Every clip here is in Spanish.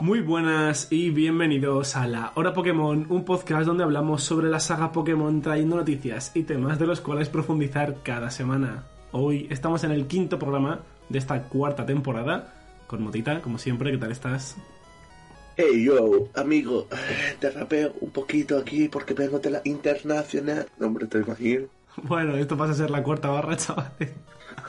Muy buenas y bienvenidos a la Hora Pokémon, un podcast donde hablamos sobre la saga Pokémon trayendo noticias y temas de los cuales profundizar cada semana. Hoy estamos en el quinto programa de esta cuarta temporada, con Motita, como siempre, ¿qué tal estás? Hey yo, amigo, te rapeo un poquito aquí porque vengo de la internacional. No, hombre, te imagino. Bueno, esto pasa a ser la cuarta barra, chavales.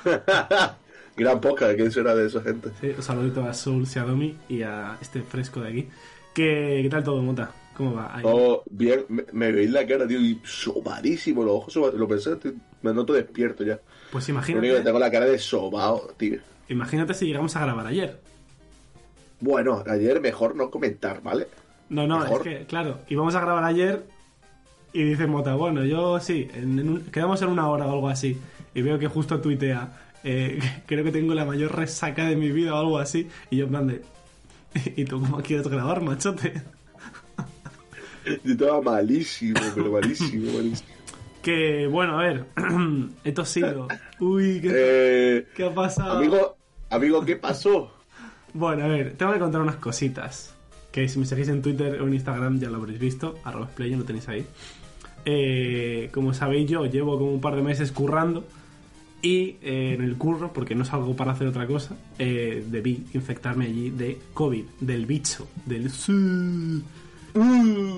Gran poca, ¿quién será de esa gente? Sí, un saludito a Soul Xiaomi y a este fresco de aquí. ¿Qué, qué tal todo, Mota? ¿Cómo va? Ahí. Oh, bien, me, me veis la cara, tío, y sobadísimo, los ojos sobados. Lo pensé, tío, me noto despierto ya. Pues Lo único que imagínate, tengo la cara de sobao, tío. imagínate si llegamos a grabar ayer. Bueno, ayer mejor no comentar, ¿vale? No, no, Mejor. es que, claro, íbamos a grabar ayer y dice Mota, bueno, yo sí, en- en un- quedamos en una hora o algo así. Y veo que justo tuitea, eh, creo que tengo la mayor resaca de mi vida o algo así. Y yo en plan de, ¿y tú cómo quieres grabar, machote? Yo estaba malísimo, pero malísimo, malísimo. Que, bueno, a ver, he tosido. Uy, ¿qué, Eh, qué ha pasado? amigo, amigo, ¿qué pasó? Bueno, a ver, tengo que contar unas cositas. Que si me seguís en Twitter o en Instagram ya lo habréis visto. Arroba Splayo, lo tenéis ahí. Eh, como sabéis, yo llevo como un par de meses currando. Y eh, en el curro, porque no salgo para hacer otra cosa, eh, debí infectarme allí de COVID, del bicho, del... su-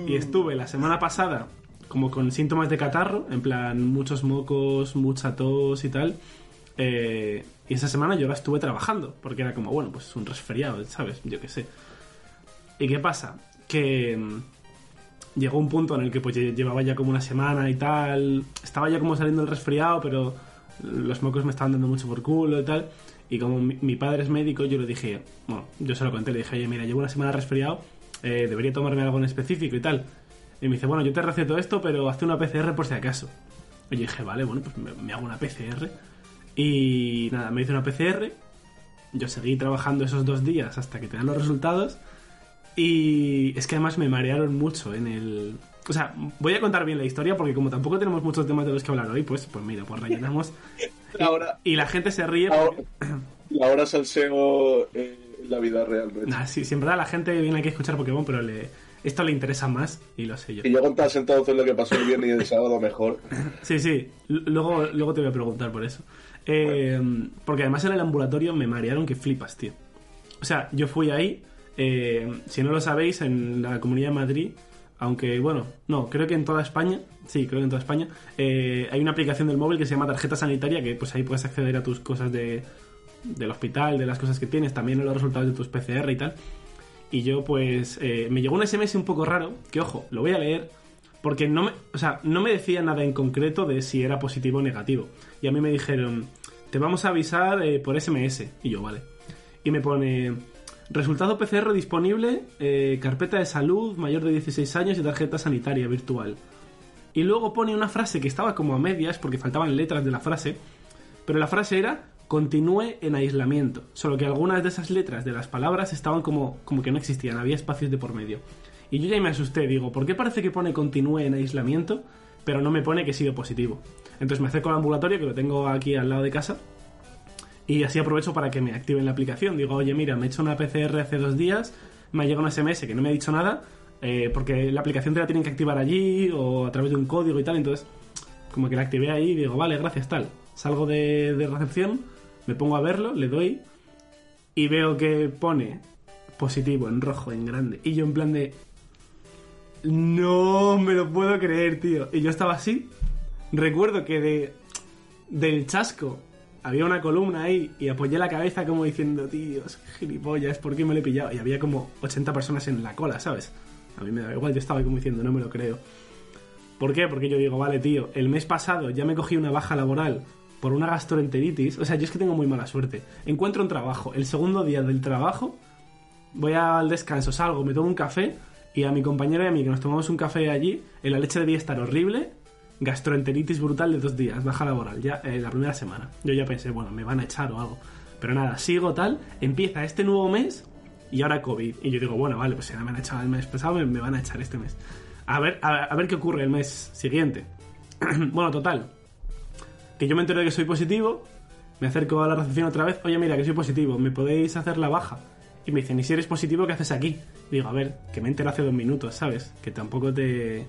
Y estuve la semana pasada como con síntomas de catarro, en plan muchos mocos, mucha tos y tal. Eh, y esa semana yo la estuve trabajando, porque era como, bueno, pues un resfriado, ¿sabes? Yo qué sé. ¿Y qué pasa? Que mm, llegó un punto en el que pues lle- llevaba ya como una semana y tal. Estaba ya como saliendo el resfriado, pero los mocos me estaban dando mucho por culo y tal. Y como mi, padre es médico, yo le dije, bueno, yo se lo conté, le dije, oye, mira, llevo una semana resfriado, eh, debería tomarme algo en específico y tal. Y me dice, bueno, yo te receto esto, pero hazte una PCR por si acaso. Y yo dije, vale, bueno, pues me, me hago una PCR. Y nada, me hice una PCR. Yo seguí trabajando esos dos días hasta que te dan los resultados. Y es que además me marearon mucho en el... O sea, voy a contar bien la historia porque como tampoco tenemos muchos temas de los que hablar hoy, pues, pues mira, pues rellenamos. Ahora, Y la gente se ríe ahora, porque... ahora salseo eh, en la vida real, ¿no? Nah, sí, sí, en verdad la gente viene aquí a escuchar Pokémon, pero le... esto le interesa más y lo sé yo. Y yo contas entonces lo que pasó el viernes y el sábado mejor. Sí, sí, luego, luego te voy a preguntar por eso. Eh, Porque además en el ambulatorio me marearon que flipas, tío. O sea, yo fui ahí, eh, si no lo sabéis, en la Comunidad de Madrid, aunque bueno, no, creo que en toda España, sí, creo que en toda España, eh, hay una aplicación del móvil que se llama tarjeta sanitaria, que pues ahí puedes acceder a tus cosas de, del hospital, de las cosas que tienes, también los resultados de tus PCR y tal. Y yo pues eh, me llegó un SMS un poco raro, que ojo, lo voy a leer, porque no me, o sea, no me decía nada en concreto de si era positivo o negativo. Y a mí me dijeron, te vamos a avisar eh, por SMS. Y yo, vale. Y me pone, resultado PCR disponible, eh, carpeta de salud, mayor de 16 años y tarjeta sanitaria virtual. Y luego pone una frase que estaba como a medias porque faltaban letras de la frase, pero la frase era continúe en aislamiento, solo que algunas de esas letras de las palabras estaban como, como que no existían, había espacios de por medio. Y yo ya me asusté, digo, ¿por qué parece que pone continúe en aislamiento, pero no me pone que he sido positivo? Entonces me acerco al ambulatorio, que lo tengo aquí al lado de casa, y así aprovecho para que me activen la aplicación. Digo, oye, mira, me he hecho una PCR hace dos días, me ha llegado un SMS que no me ha dicho nada, eh, porque la aplicación te la tienen que activar allí o a través de un código y tal, entonces como que la activé ahí digo, vale, gracias, tal. Salgo de, de recepción, me pongo a verlo, le doy y veo que pone positivo en rojo, en grande. Y yo en plan de... No me lo puedo creer, tío. Y yo estaba así. Recuerdo que de del chasco había una columna ahí y apoyé la cabeza como diciendo, tíos, gilipollas, ¿por qué me lo he pillado? Y había como 80 personas en la cola, ¿sabes? A mí me da igual, yo estaba como diciendo, no me lo creo. ¿Por qué? Porque yo digo, vale, tío, el mes pasado ya me cogí una baja laboral por una gastroenteritis. O sea, yo es que tengo muy mala suerte. Encuentro un trabajo. El segundo día del trabajo, voy al descanso, salgo, me tomo un café y a mi compañero y a mí que nos tomamos un café allí, la leche debía estar horrible, gastroenteritis brutal de dos días, baja laboral, ya eh, la primera semana. Yo ya pensé, bueno, me van a echar o algo. Pero nada, sigo tal, empieza este nuevo mes y ahora COVID. Y yo digo, bueno, vale, pues si me han echado el mes pasado, me, me van a echar este mes. A ver, a, a ver qué ocurre el mes siguiente. bueno, total. Que yo me entero de que soy positivo, me acerco a la recepción otra vez, oye, mira, que soy positivo, ¿me podéis hacer la baja? Y me dicen, ¿y si eres positivo, qué haces aquí? Digo, a ver, que me entero hace dos minutos, ¿sabes? Que tampoco te...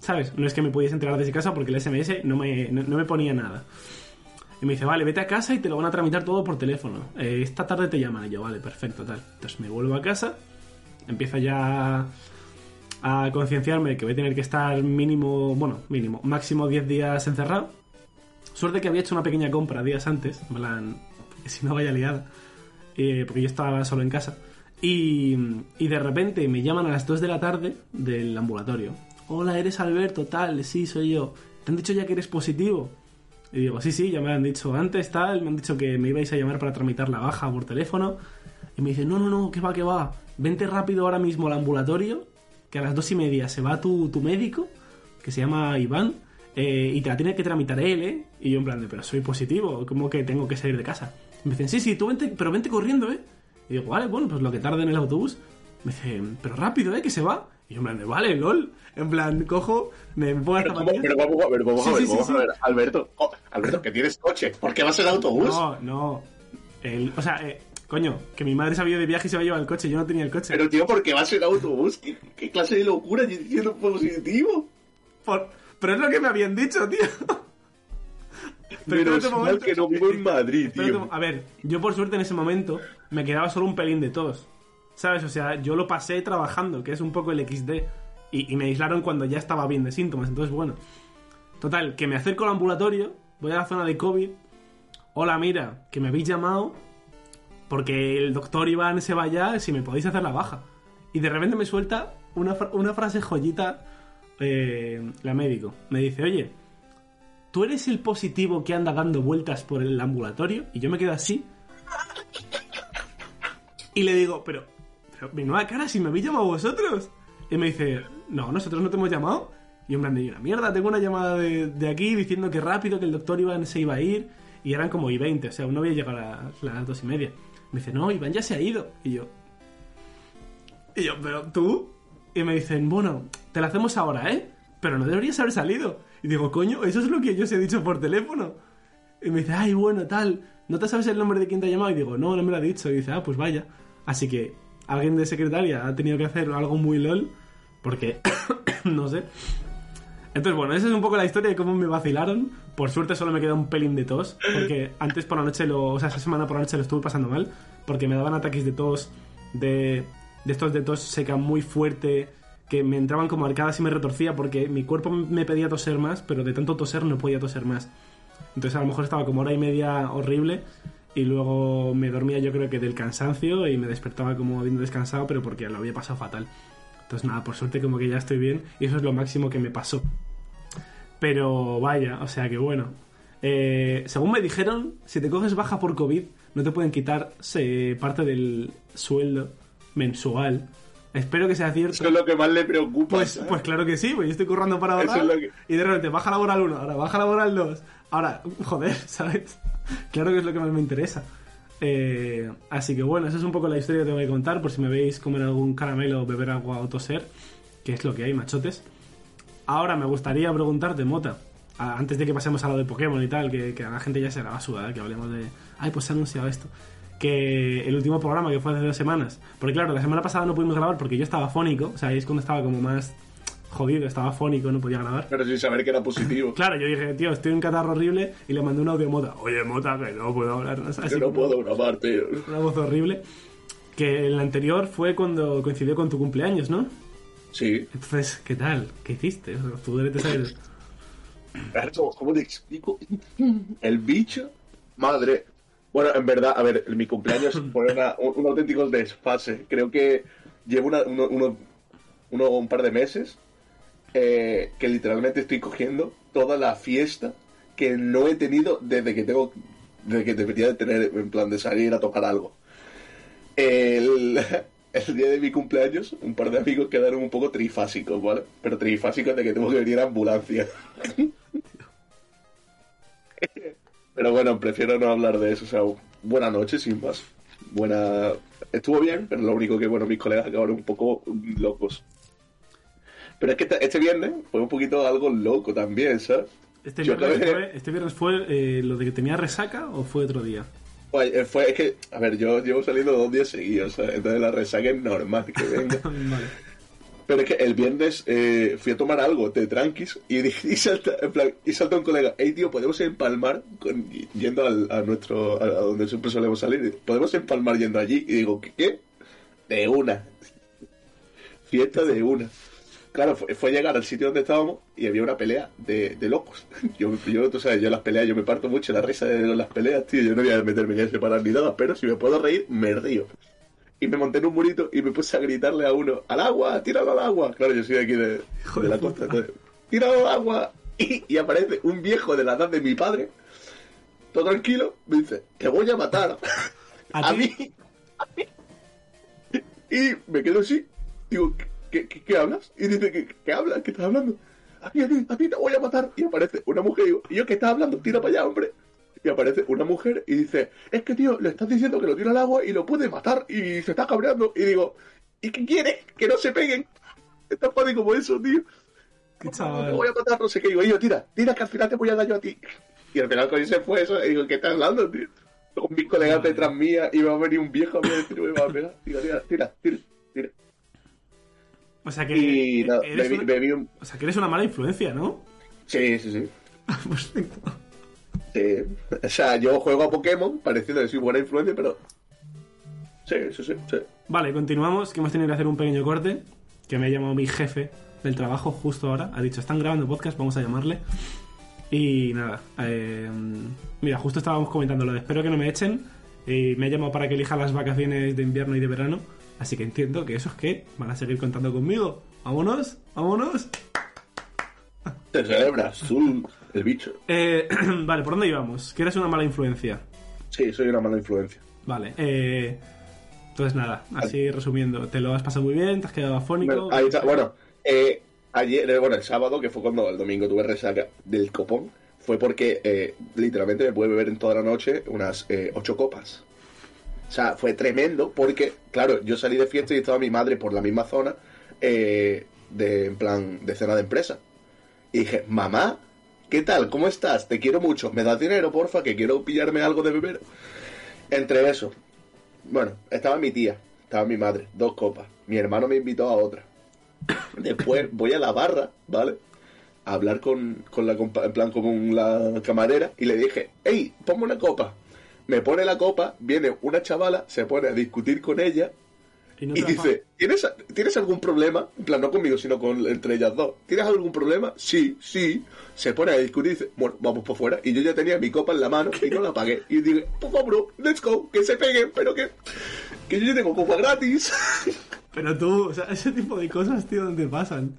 ¿Sabes? No es que me pudiese enterar desde casa porque el SMS no me, no, no me ponía nada. Y me dice, vale, vete a casa y te lo van a tramitar todo por teléfono. Eh, esta tarde te llaman. Yo, vale, perfecto, tal. Entonces me vuelvo a casa, empiezo ya a concienciarme de que voy a tener que estar mínimo, bueno, mínimo, máximo 10 días encerrado. Suerte que había hecho una pequeña compra días antes, en plan, si no vaya liada, eh, porque yo estaba solo en casa. Y, y de repente me llaman a las 2 de la tarde del ambulatorio. Hola, eres Alberto, tal, sí, soy yo. ¿Te han dicho ya que eres positivo? Y digo, sí, sí, ya me han dicho antes, tal, me han dicho que me ibais a llamar para tramitar la baja por teléfono. Y me dicen, no, no, no, que va, que va. Vente rápido ahora mismo al ambulatorio, que a las dos y media se va tu, tu médico, que se llama Iván, eh, y te la tiene que tramitar él, ¿eh? Y yo en plan de, pero soy positivo, ¿cómo que tengo que salir de casa? Me dicen, sí, sí, tú vente, pero vente corriendo, ¿eh? Y digo, vale, bueno, pues lo que tarde en el autobús. Me dicen, pero rápido, ¿eh? Que se va. Y yo en plan de, vale, lol. En plan, cojo, me pongo las Pero, zapatillas. pero vamos a ver, vamos a ver, sí, sí, vamos sí. a ver. Alberto, oh, Alberto, que tienes coche. ¿Por qué vas en autobús? No, no. El- o sea, eh, coño, que mi madre se había ido de viaje y se había llevado el coche. Yo no tenía el coche. Pero tío, ¿por qué vas en autobús? ¿Qué, qué clase de locura? Yo diciendo positivo. Por- pero es lo que me habían dicho, tío. Pero mal momento. que no vivo en Madrid, Espérate tío. A ver, yo por suerte en ese momento me quedaba solo un pelín de tos. ¿Sabes? O sea, yo lo pasé trabajando, que es un poco el XD. Y, y me aislaron cuando ya estaba bien de síntomas. Entonces, bueno. Total, que me acerco al ambulatorio, voy a la zona de COVID. Hola, mira, que me habéis llamado porque el doctor Iván se vaya si me podéis hacer la baja. Y de repente me suelta una, una frase joyita eh, la médico. Me dice, oye, ¿tú eres el positivo que anda dando vueltas por el ambulatorio? Y yo me quedo así. Y le digo, pero, pero mi nueva cara, si me habéis llamado vosotros. Y me dice, no, nosotros no te hemos llamado. Y en plan de, una mierda, tengo una llamada de, aquí diciendo que rápido, que el doctor Iván se iba a ir. Y eran como y 20, o sea, aún no había llegado a las, las dos y media. Me dice, no, Iván ya se ha ido. Y yo, y yo, pero tú. Y me dicen, bueno, te la hacemos ahora, ¿eh? Pero no deberías haber salido. Y digo, coño, eso es lo que yo os he dicho por teléfono. Y me dice, ay, bueno, tal. ¿No te sabes el nombre de quien te ha llamado? Y digo, no, no me lo ha dicho. Y dice, ah, pues vaya. Así que alguien de secretaria ha tenido que hacer algo muy lol. Porque, no sé. Entonces, bueno, esa es un poco la historia de cómo me vacilaron. Por suerte solo me queda un pelín de tos. Porque antes por la noche, lo, o sea, esa semana por la noche lo estuve pasando mal. Porque me daban ataques de tos, de, de estos de tos seca muy fuerte. Que me entraban como arcadas y me retorcía porque mi cuerpo me pedía toser más, pero de tanto toser no podía toser más. Entonces a lo mejor estaba como hora y media horrible y luego me dormía yo creo que del cansancio y me despertaba como habiendo descansado, pero porque lo había pasado fatal. Entonces nada, por suerte como que ya estoy bien y eso es lo máximo que me pasó. Pero vaya, o sea que bueno. Eh, según me dijeron, si te coges baja por COVID, no te pueden quitar se- parte del sueldo mensual. Espero que sea cierto. Eso es lo que más le preocupa. Pues, ¿sabes? pues claro que sí, pues yo estoy currando para ahorrar. es lo que- Y de repente baja laboral 1, ahora baja laboral 2. Ahora, joder, ¿sabes? Claro que es lo que más me interesa. Eh, así que bueno, esa es un poco la historia que tengo que contar. Por si me veis comer algún caramelo, beber agua o toser, que es lo que hay, machotes. Ahora me gustaría preguntarte, Mota, antes de que pasemos a lo de Pokémon y tal, que, a la gente ya se la va que hablemos de. Ay, pues se ha anunciado esto. Que el último programa que fue hace dos semanas. Porque claro, la semana pasada no pudimos grabar porque yo estaba fónico, o sea, ahí es cuando estaba como más jodido, estaba fónico, no podía grabar. Pero sin saber que era positivo. Claro, yo dije, tío, estoy en un catarro horrible y le mandé un audio a Mota. Oye, Mota, que no puedo hablar. ¿no? Así Yo no puedo grabar, tío. Una voz horrible. Que el anterior fue cuando coincidió con tu cumpleaños, ¿no? Sí. Entonces, ¿qué tal? ¿Qué hiciste? O sea, tú debes de saber. ¿Cómo te explico? El bicho, madre. Bueno, en verdad, a ver, mi cumpleaños fue una- un, un auténtico desfase. Creo que llevo una- uno, uno- uno- un par de meses eh, que literalmente estoy cogiendo toda la fiesta que no he tenido desde que tengo, desde que debería de tener en plan de salir a tocar algo. El, el día de mi cumpleaños, un par de amigos quedaron un poco trifásicos, ¿vale? Pero trifásicos de que tengo que venir a ambulancia. Pero bueno, prefiero no hablar de eso. O sea, buena noche, sin más. Buena. Estuvo bien, pero lo único que, bueno, mis colegas acabaron un poco locos. Pero es que este- viernes fue un poquito algo loco también, ¿sabes? ¿Este Yo viernes acabé- fue, este viernes fue eh, lo de que tenía resaca o fue otro día? Eh, fue, es que, a ver, yo llevo saliendo dos días seguidos, ¿sabes? Entonces la resaca es normal que venga. vale. Pero es que el viernes eh, fui a tomar algo de tranquis y, dije- y, salta, en plan, y salta un colega, hey tío, podemos empalmar con- yendo al- a nuestro, a, a donde siempre solemos salir, podemos empalmar yendo allí. Y digo, qué? De una. Fiesta de una. Claro, fue, fue llegar al sitio donde estábamos y había una pelea de, de locos. Yo, yo, tú sabes, yo las peleas, yo me parto mucho la risa de las peleas, tío. Yo no voy a meterme en separar ni nada, pero si me puedo reír, me río y me monté en un murito y me puse a gritarle a uno, al agua, tíralo al agua. Claro, yo soy de aquí de, Hijo de la costa. entonces, tíralo al agua. Y, y aparece un viejo de la edad de mi padre, todo tranquilo, me dice, te voy a matar. ¿A a, mí. a mí. Y me quedo así. Digo, ¿qué, qué, qué hablas? Y dice, ¿qué, qué hablas? ¿Qué estás hablando? A mí, a mí, a mí te voy a matar. Y aparece una mujer y digo, ¿y yo qué estás hablando? Tira para allá, hombre. Y aparece una mujer y dice, es que tío, le estás diciendo que lo tira al agua y lo puede matar y se está cabreando. Y digo, ¿y qué quiere? Que no se peguen. Es tan fácil como eso, tío. Qué No, te chaval. voy a matar, no sé qué. Digo, y yo, tira, tira, que al final te voy a dar yo a ti. Y al final con se fue eso. Y digo, ¿qué estás hablando, tío? Con mis colegas detrás mía y va a venir un viejo a mí decir, me va a pegar. Digo, tira, tira, tira, tira. O sea que, Y eres bebí, una, bebí un... o sea que eres una mala influencia, ¿no? Sí, sí, sí. Perfecto. Sí. O sea, yo juego a Pokémon, pareciendo que soy buena influencia, pero... Sí, sí, sí, sí. Vale, continuamos, que hemos tenido que hacer un pequeño corte, que me ha llamado mi jefe del trabajo justo ahora. Ha dicho, están grabando podcast, vamos a llamarle. Y nada, eh, mira, justo estábamos comentando lo de espero que no me echen. Y me ha llamado para que elija las vacaciones de invierno y de verano. Así que entiendo que eso es que van a seguir contando conmigo. Vámonos, vámonos. Te celebra, azul, el bicho. Eh, vale, ¿por dónde íbamos? Que eres una mala influencia. Sí, soy una mala influencia. Vale, eh, entonces nada, así resumiendo, te lo has pasado muy bien, te has quedado afónico. Ahí está. Bueno, eh, ayer, eh, bueno, el sábado, que fue cuando el domingo tuve resaca del copón, fue porque eh, literalmente me pude beber en toda la noche unas eh, ocho copas. O sea, fue tremendo porque, claro, yo salí de fiesta y estaba mi madre por la misma zona eh, de, en plan, de cena de empresa. Y dije, mamá, ¿qué tal? ¿Cómo estás? Te quiero mucho. ¿Me das dinero, porfa? Que quiero pillarme algo de beber. Entre eso, bueno, estaba mi tía, estaba mi madre, dos copas. Mi hermano me invitó a otra. Después voy a la barra, ¿vale? A hablar con, con la en plan con la camarera y le dije, hey, ponme una copa. Me pone la copa, viene una chavala, se pone a discutir con ella y no dice, ¿tienes, ¿tienes algún problema? En plan, no conmigo, sino con entre ellas dos. ¿Tienes algún problema? Sí, sí. Se pone a discutir y dice, bueno, vamos por fuera. Y yo ya tenía mi copa en la mano y no la pagué. Y dije, por favor, let's go, que se peguen, pero que, que yo ya tengo copa gratis. Pero tú, o sea, ese tipo de cosas, tío, ¿dónde pasan?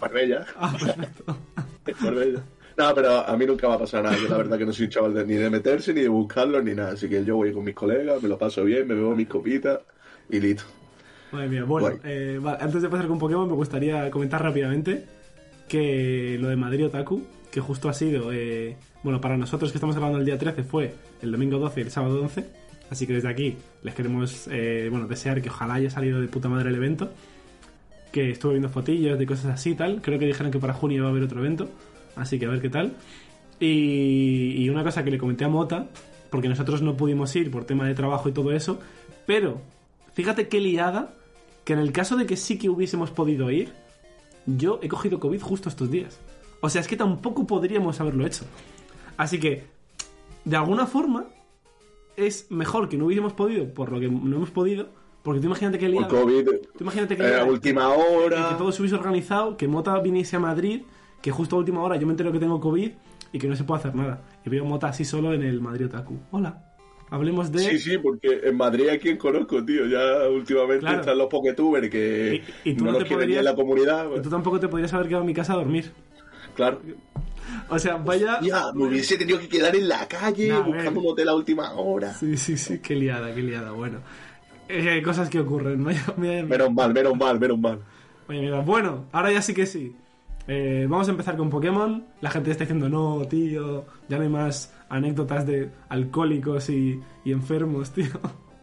Marbella. Ah, perfecto. Marbella. No, pero a mí nunca va a pasar nada. Yo la verdad que no soy un chaval de- ni de meterse, ni de buscarlo, ni nada. Así que yo voy con mis colegas, me lo paso bien, me bebo mis copitas y listo. Madre mía, bueno, eh, vale, antes de pasar con Pokémon me gustaría comentar rápidamente que lo de Madrid Otaku, que justo ha sido, eh, bueno, para nosotros que estamos hablando el día 13 fue el domingo 12 y el sábado 11, así que desde aquí les queremos, eh, bueno, desear que ojalá haya salido de puta madre el evento, que estuve viendo fotillos de cosas así y tal, creo que dijeron que para junio va a haber otro evento, así que a ver qué tal. Y, y una cosa que le comenté a Mota, porque nosotros no pudimos ir por tema de trabajo y todo eso, pero fíjate qué liada que en el caso de que sí que hubiésemos podido ir, yo he cogido COVID justo estos días. O sea, es que tampoco podríamos haberlo hecho. Así que, de alguna forma, es mejor que no hubiésemos podido por lo que no hemos podido, porque tú imagínate que liada. COVID, Tú imagínate que eh, a liada, última que hora. todo se hubiese organizado, que Mota viniese a Madrid, que justo a última hora yo me entero que tengo COVID y que no se puede hacer nada. Y veo Mota así solo en el Madrid Otaku. Hola. Hablemos de... Sí, sí, porque en Madrid a quien conozco, tío. Ya últimamente Claro. están los Poketubers que Y- y tú no no los quieren podrías- en la comunidad. Y tú tampoco te podrías haber quedado en mi casa a dormir. Claro. O sea, vaya... Ya, me hubiese tenido que quedar en la calle Nah, buscando un hotel a última hora. Sí, sí, sí, qué liada, qué liada. Bueno, Eh, hay cosas que ocurren. Menos mal, menos mal, menos mal. Oye, mira, bueno, ahora ya sí que sí. Eh, vamos a empezar con Pokémon. La gente está diciendo, no, tío, ya no hay más anécdotas de alcohólicos y, y enfermos, tío.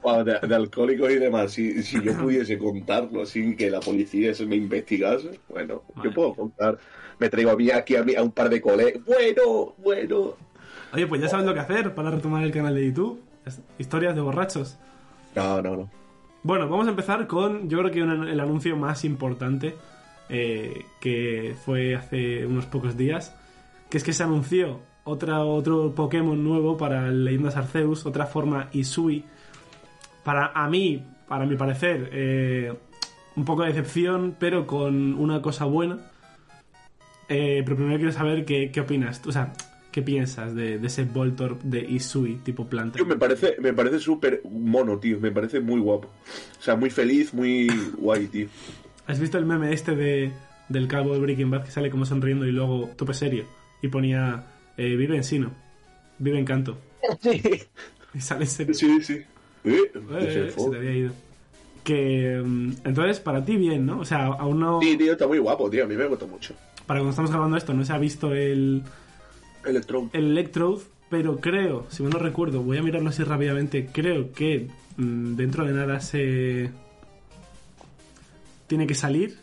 Bueno, de, de alcohólicos y demás. Si, si yo pudiese contarlo sin que la policía se me investigase, bueno, Madre yo puedo contar. Me traigo a mí aquí a, mí, a un par de colegas. Bueno, bueno. Oye, pues ya sabes lo que hacer para retomar el canal de YouTube. Historias de borrachos. No, no, no. Bueno, vamos a empezar con, yo creo que un- el anuncio más importante eh, que fue hace unos pocos días, que es que se anunció otra, otro Pokémon nuevo para Leyendas Arceus, otra forma Isui. Para a mí, para mi parecer, eh, un poco de decepción, pero con una cosa buena. Eh, pero primero quiero saber qué, qué opinas, o sea, qué piensas de, ese Voltorb de Isui tipo planta. Tío, me parece, me parece súper mono, tío. Me parece muy guapo. O sea, muy feliz, muy guay, tío. ¿Has visto el meme este de, del calvo de Breaking Bad que sale como sonriendo y luego tope serio? Y ponía, eh, vive en Sino, vive en Canto. Y sale serio. Sí, sí. ¿Eh? Eh, se te había ido. Que, mm, entonces, para ti bien, ¿no? O sea, aún no... Sí, tío, está muy guapo, tío. A mí me gusta mucho. Para cuando estamos grabando esto, no se ha visto el, Electron. el Electrode, pero creo, si mal no recuerdo, voy a mirarlo así rápidamente, creo que mm, dentro de nada se... Tiene que salir,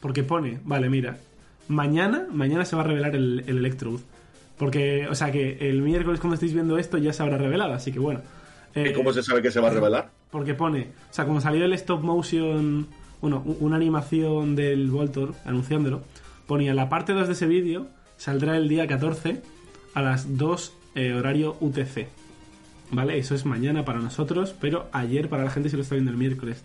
porque pone, vale, mira, mañana, mañana se va a revelar el, el Electrode. Porque, o sea que el miércoles cuando estéis viendo esto ya se habrá revelado, así que bueno. Eh, ¿Y cómo se sabe que se va a revelar? porque pone, o sea, como salió el stop motion, bueno, una animación del Voltor anunciándolo, ponía la parte 2 de ese vídeo saldrá el día 14 a las 2 eh, horario UTC. ¿Vale? Eso es mañana para nosotros, pero ayer para la gente si lo está viendo el miércoles.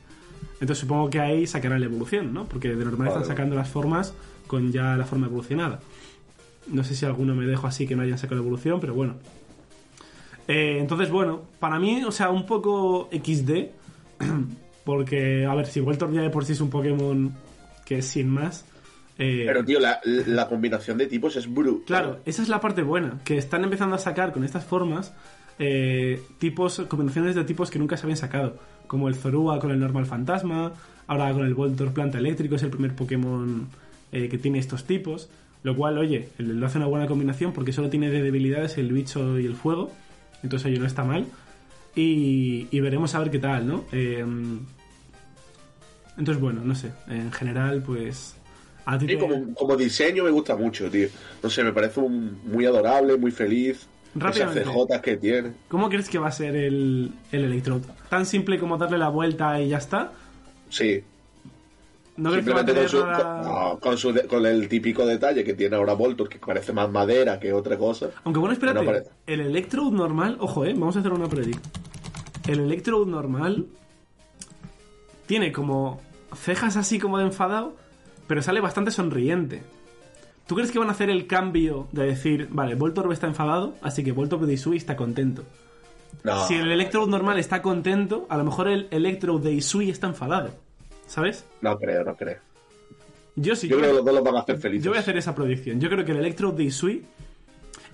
Entonces supongo que ahí sacarán la evolución, ¿no? Porque de normal están sacando las formas con ya la forma evolucionada. No sé si alguno me dejo así que no hayan sacado la evolución, pero bueno. Eh, entonces, bueno, para mí, o sea, un poco XD. Porque, a ver, si Voltorb ya de por sí es un Pokémon que es sin más. eh, Pero, tío, la, la combinación de tipos es brutal. Claro, esa es la parte buena, que están empezando a sacar con estas formas eh, tipos, combinaciones de tipos que nunca se habían sacado, como el Zorua con el normal fantasma, ahora con el Voltor planta eléctrico, es el primer Pokémon eh, que tiene estos tipos, lo cual, oye, lo hace una buena combinación porque solo tiene de debilidades el bicho y el fuego, entonces oye, no está mal, y, y veremos a ver qué tal, ¿no? Eh, entonces, bueno, no sé, en general, pues... A ti Sí, te- como, como diseño me gusta mucho, tío. No sé, me parece un- muy adorable, muy feliz. Esas Rápidamente. CJs que tiene. ¿Cómo crees que va a ser el, el Electrode? ¿Tan simple como darle la vuelta y ya está? Sí. ¿No crees que va a tener con, su- nada- con, no, con su de- con el típico detalle que tiene ahora Voltor, que parece más madera que otra cosa. Aunque bueno, espérate. No el Electrode normal... Ojo, eh. Vamos a hacer una predict. El Electrode normal... Tiene como cejas así como de enfadado, pero sale bastante sonriente. ¿Tú crees que van a hacer el cambio de decir, vale, Voltorb está enfadado, así que Voltorb de Isui está contento? No, Si el Electrode normal está contento, a lo mejor el Electrode de Isui está enfadado. ¿Sabes? no creo, no creo. Yo sí Yo creo que los dos los van a hacer felices. Yo voy a hacer esa predicción. Yo creo que el Electrode de Isui.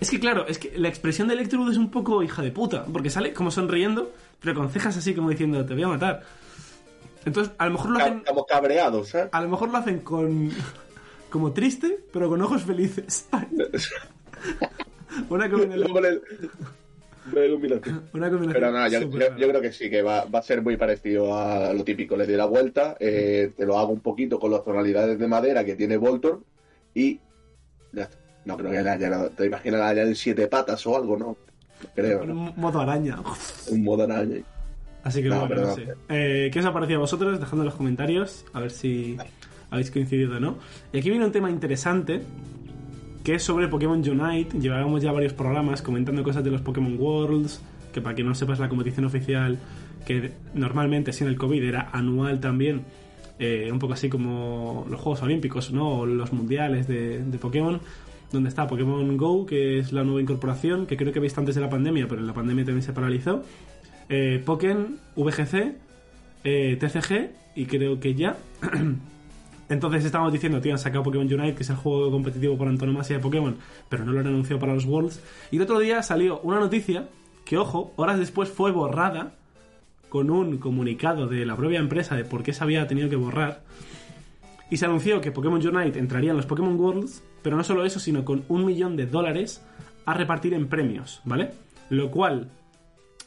Es que claro, es que la expresión de Electrode es un poco hija de puta. Porque sale como sonriendo, pero con cejas así como diciendo, te voy a matar. Entonces, a lo mejor lo hacen. Estamos cabreados, ¿sabes? A lo mejor lo hacen con. Como triste, pero con ojos felices. Una combinación. Una combinación Pero nada, yo, creo que sí, que va, va a ser muy parecido a lo típico. Le doy la vuelta, eh, te lo hago un poquito con las tonalidades de madera que tiene Voltor y. No creo que le haya, te imaginas le hayan siete patas o algo, ¿no? Creo, un modo araña. Un modo araña. Así que No, bueno, pero no no. sé. Eh, ¿Qué os ha parecido a vosotros? Dejadlo en los comentarios, a ver si habéis coincidido o no. Y aquí viene un tema interesante, que es sobre Pokémon Unite. Llevábamos ya varios programas comentando cosas de los Pokémon Worlds, que para quien no sepas la competición oficial, que normalmente sin el COVID era anual también, eh, un poco así como los Juegos Olímpicos, ¿no? O los Mundiales de, Pokémon. donde está Pokémon Go, que es la nueva incorporación, que creo que visto antes de la pandemia, pero en la pandemia también se paralizó. Eh, Pokémon, VGC, eh, TCG y creo que ya. Entonces estábamos diciendo, tío, han sacado Pokémon Unite, que es el juego competitivo por antonomasia de Pokémon, pero no lo han anunciado para los Worlds. Y el otro día salió una noticia que, ojo, horas después fue borrada con un comunicado de la propia empresa de por qué se había tenido que borrar. Y se anunció que Pokémon Unite entraría en los Pokémon Worlds, pero no solo eso, sino con un millón de dólares a repartir en premios, ¿vale? Lo cual,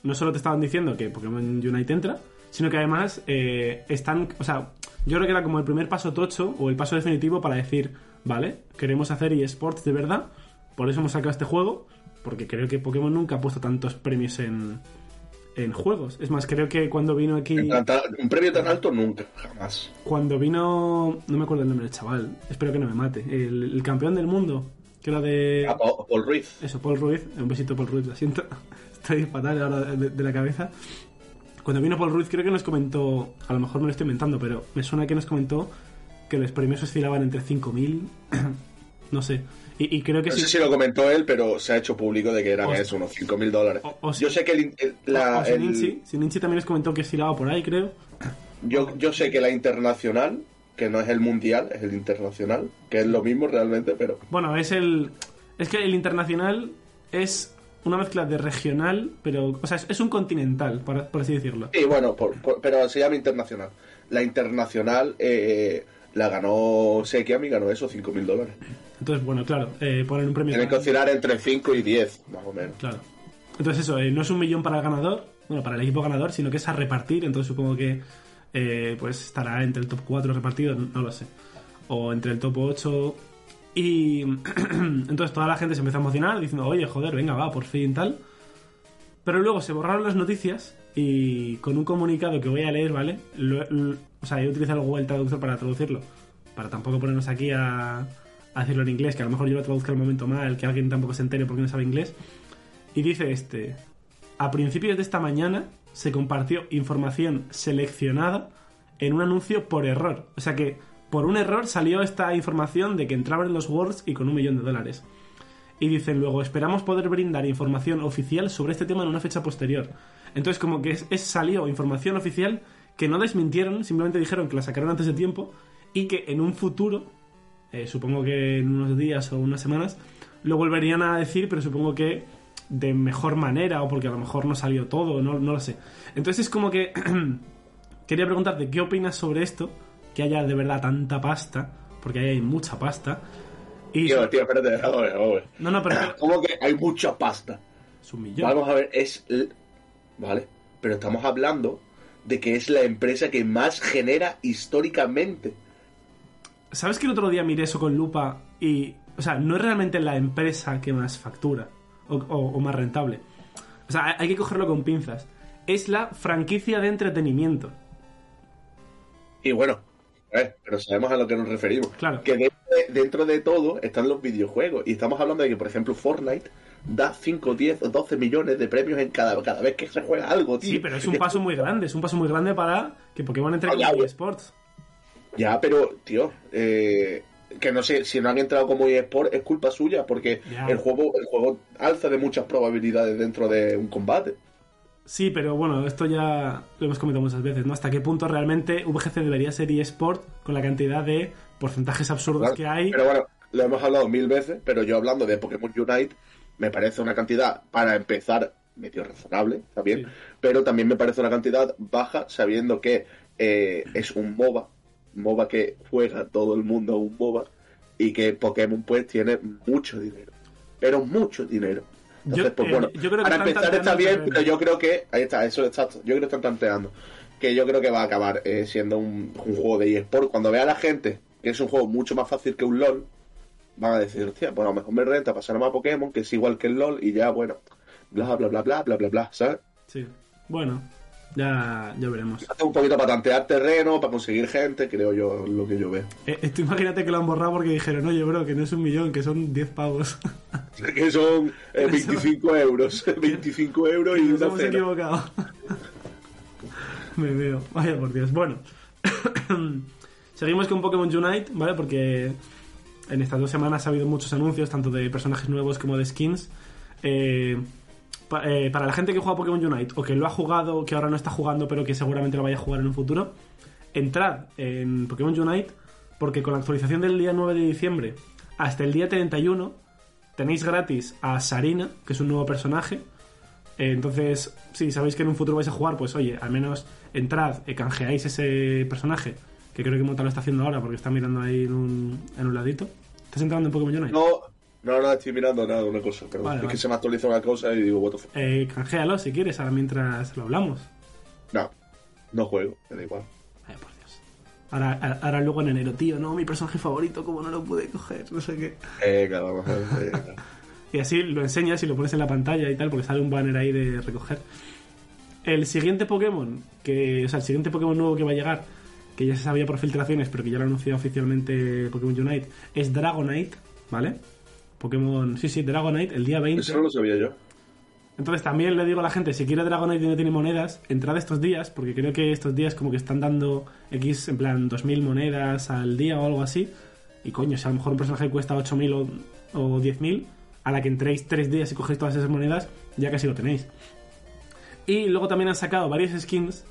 no solo te estaban diciendo que Pokémon Unite entra, sino que además eh, están, o sea, yo creo que era como el primer paso tocho o el paso definitivo para decir, vale, queremos hacer eSports de verdad, por eso hemos sacado este juego, porque creo que Pokémon nunca ha puesto tantos premios en, en juegos. Es más, creo que cuando vino aquí... Un premio tan alto nunca, jamás. Cuando vino... No me acuerdo el nombre del chaval, espero que no me mate. El, campeón del mundo, que era de... Ah, Paul Ruiz. Eso, Paul Ruiz. Un besito Paul Ruiz, lo siento. Estoy fatal ahora de la cabeza. Cuando vino Paul Ruiz creo que nos comentó, a lo mejor me lo estoy inventando, pero me suena que nos comentó que los premios oscilaban entre 5.000, no sé. Y, creo que no sí. sé si lo comentó él, pero se ha hecho público de que eran eso, unos 5.000 dólares. yo sé que el, la, también les comentó que oscilaba por ahí, creo. Yo, yo sé que la internacional, que no es el mundial, es el internacional, que es lo mismo realmente, pero... Bueno, es el... Es que el internacional es una mezcla de regional, pero. O sea, es, un continental, por, así decirlo. Sí, bueno, pero se llama internacional. La internacional eh, la ganó Sekiam y ganó eso, 5.000 dólares. Entonces, bueno, claro, eh, ponen un premio. Tienen que oscilar entre 5 y 10, más o menos. Claro. Entonces, eso, eh, no es un millón para el ganador, bueno, para el equipo ganador, sino que es a repartir. Entonces, supongo que eh, pues estará entre el top 4 repartido, no lo sé. O entre el top 8 y entonces toda la gente se empezó a emocionar diciendo, oye, joder, venga, va, por fin tal. Pero luego se borraron las noticias y con un comunicado que voy a leer, ¿vale? o sea, he utilizado el Google Traductor para traducirlo. Para tampoco ponernos aquí a, a, decirlo en inglés, que a lo mejor yo lo traduzco al momento mal, que alguien tampoco se entere porque no sabe inglés. Y dice este, a principios de esta mañana se compartió información seleccionada en un anuncio por error. O sea que por un error salió esta información de que entraban en los Worlds y con un millón de dólares. Y dicen luego, esperamos poder brindar información oficial sobre este tema en una fecha posterior. Entonces como que es, salió información oficial que no desmintieron, simplemente dijeron que la sacaron antes de tiempo y que en un futuro, eh, supongo que en unos días o unas semanas, lo volverían a decir, pero supongo que de mejor manera o porque a lo mejor no salió todo, no, no lo sé. Entonces es como que quería preguntarte qué opinas sobre esto que haya de verdad tanta pasta, porque ahí hay mucha pasta. Y tío, tío, espérate, No, no, pero... ¿Cómo que hay mucha pasta? Es un millón. Vamos a ver, es... Vale, pero estamos hablando de que es la empresa que más genera históricamente. ¿Sabes que el otro día miré eso con lupa y... O sea, no es realmente la empresa que más factura o, o más rentable. O sea, hay que cogerlo con pinzas. Es la franquicia de entretenimiento. Y bueno, eh, pero sabemos a lo que nos referimos. Claro. Que dentro de, todo están los videojuegos. Y estamos hablando de que, por ejemplo, Fortnite da 5, 10 o 12 millones de premios en cada, cada vez que se juega algo, tío. Sí, pero es un paso muy grande. Es un paso muy grande para que Pokémon entre en eSports. Ya, pero, tío, eh, que no sé, si no han entrado como eSport es culpa suya, porque el juego, el juego alza de muchas probabilidades dentro de un combate. Sí, pero bueno, esto ya lo hemos comentado muchas veces, ¿no? ¿Hasta qué punto realmente VGC debería ser eSport con la cantidad de porcentajes absurdos que hay? Pero bueno, lo hemos hablado mil veces, pero yo hablando de Pokémon Unite, me parece una cantidad, para empezar, medio razonable, también, pero también me parece una cantidad baja, sabiendo que eh, es un MOBA, MOBA que juega todo el mundo un MOBA, y que Pokémon pues tiene mucho dinero, pero mucho dinero yo, pues, bueno, yo creo que para empezar está bien, pero yo creo que, ahí está, eso está, yo creo que están tanteando, que yo creo que va a acabar eh, siendo un, juego de eSport. Cuando vea a la gente que es un juego mucho más fácil que un LOL, van a decir, hostia, pues a lo mejor me renta pasar a Pokémon, que es igual que el LOL, y ya, bueno, bla, bla, bla, bla, bla, bla, bla, ¿sabes? Sí, bueno, ya, ya veremos. Hace un poquito para tantear terreno, para conseguir gente, creo yo, lo que yo veo. Eh, imagínate que lo han borrado porque dijeron, oye, bro, que no es un millón, que son 10 pavos. que son 25 eh, euros. 25 euros y Nos hemos equivocado. Me veo. Vaya por Dios. Bueno. Seguimos con Pokémon Unite, ¿vale? Porque en estas dos semanas ha habido muchos anuncios, tanto de personajes nuevos como de skins. Eh, eh, para la gente que juega Pokémon Unite o que lo ha jugado, que ahora no está jugando, pero que seguramente lo vaya a jugar en un futuro, entrad en Pokémon Unite porque con la actualización del día 9 de diciembre hasta el día 31 tenéis gratis a Sarina, que es un nuevo personaje. Eh, entonces, si sabéis que en un futuro vais a jugar, pues oye, al menos entrad, eh, canjeáis ese personaje, que creo que Mota lo está haciendo ahora porque está mirando ahí en un, en un ladito. ¿Estás entrando en Pokémon Unite? No, no, no, estoy mirando nada, una cosa. Vale, es vale. que se me actualiza una cosa y digo, what the fuck. Eh, canjealo si quieres, ahora mientras lo hablamos. No, no juego, me da igual. Ay, por Dios. Ahora, ahora- ahora luego en enero, tío, no, mi personaje favorito, como no lo pude coger, no sé qué. Eh, claro, vamos a ver. eh, claro. Y así lo enseñas y lo pones en la pantalla y tal, porque sale un banner ahí de recoger. El siguiente Pokémon, que, o sea, el siguiente Pokémon nuevo que va a llegar, que ya se sabía por filtraciones, pero que ya lo ha anunciado oficialmente Pokémon Unite, es Dragonite, ¿vale? Pokémon, sí, sí, Dragonite, el día 20. Eso no lo sabía yo. Entonces también le digo a la gente, si quiere Dragonite y no tiene monedas, entrad estos días, porque creo que estos días como que están dando X, en plan, 2.000 monedas al día o algo así. Y coño, si a lo mejor un personaje cuesta 8.000 o, o 10.000, a la que entréis 3 días y cogéis todas esas monedas, ya casi lo tenéis. Y luego también han sacado varias skins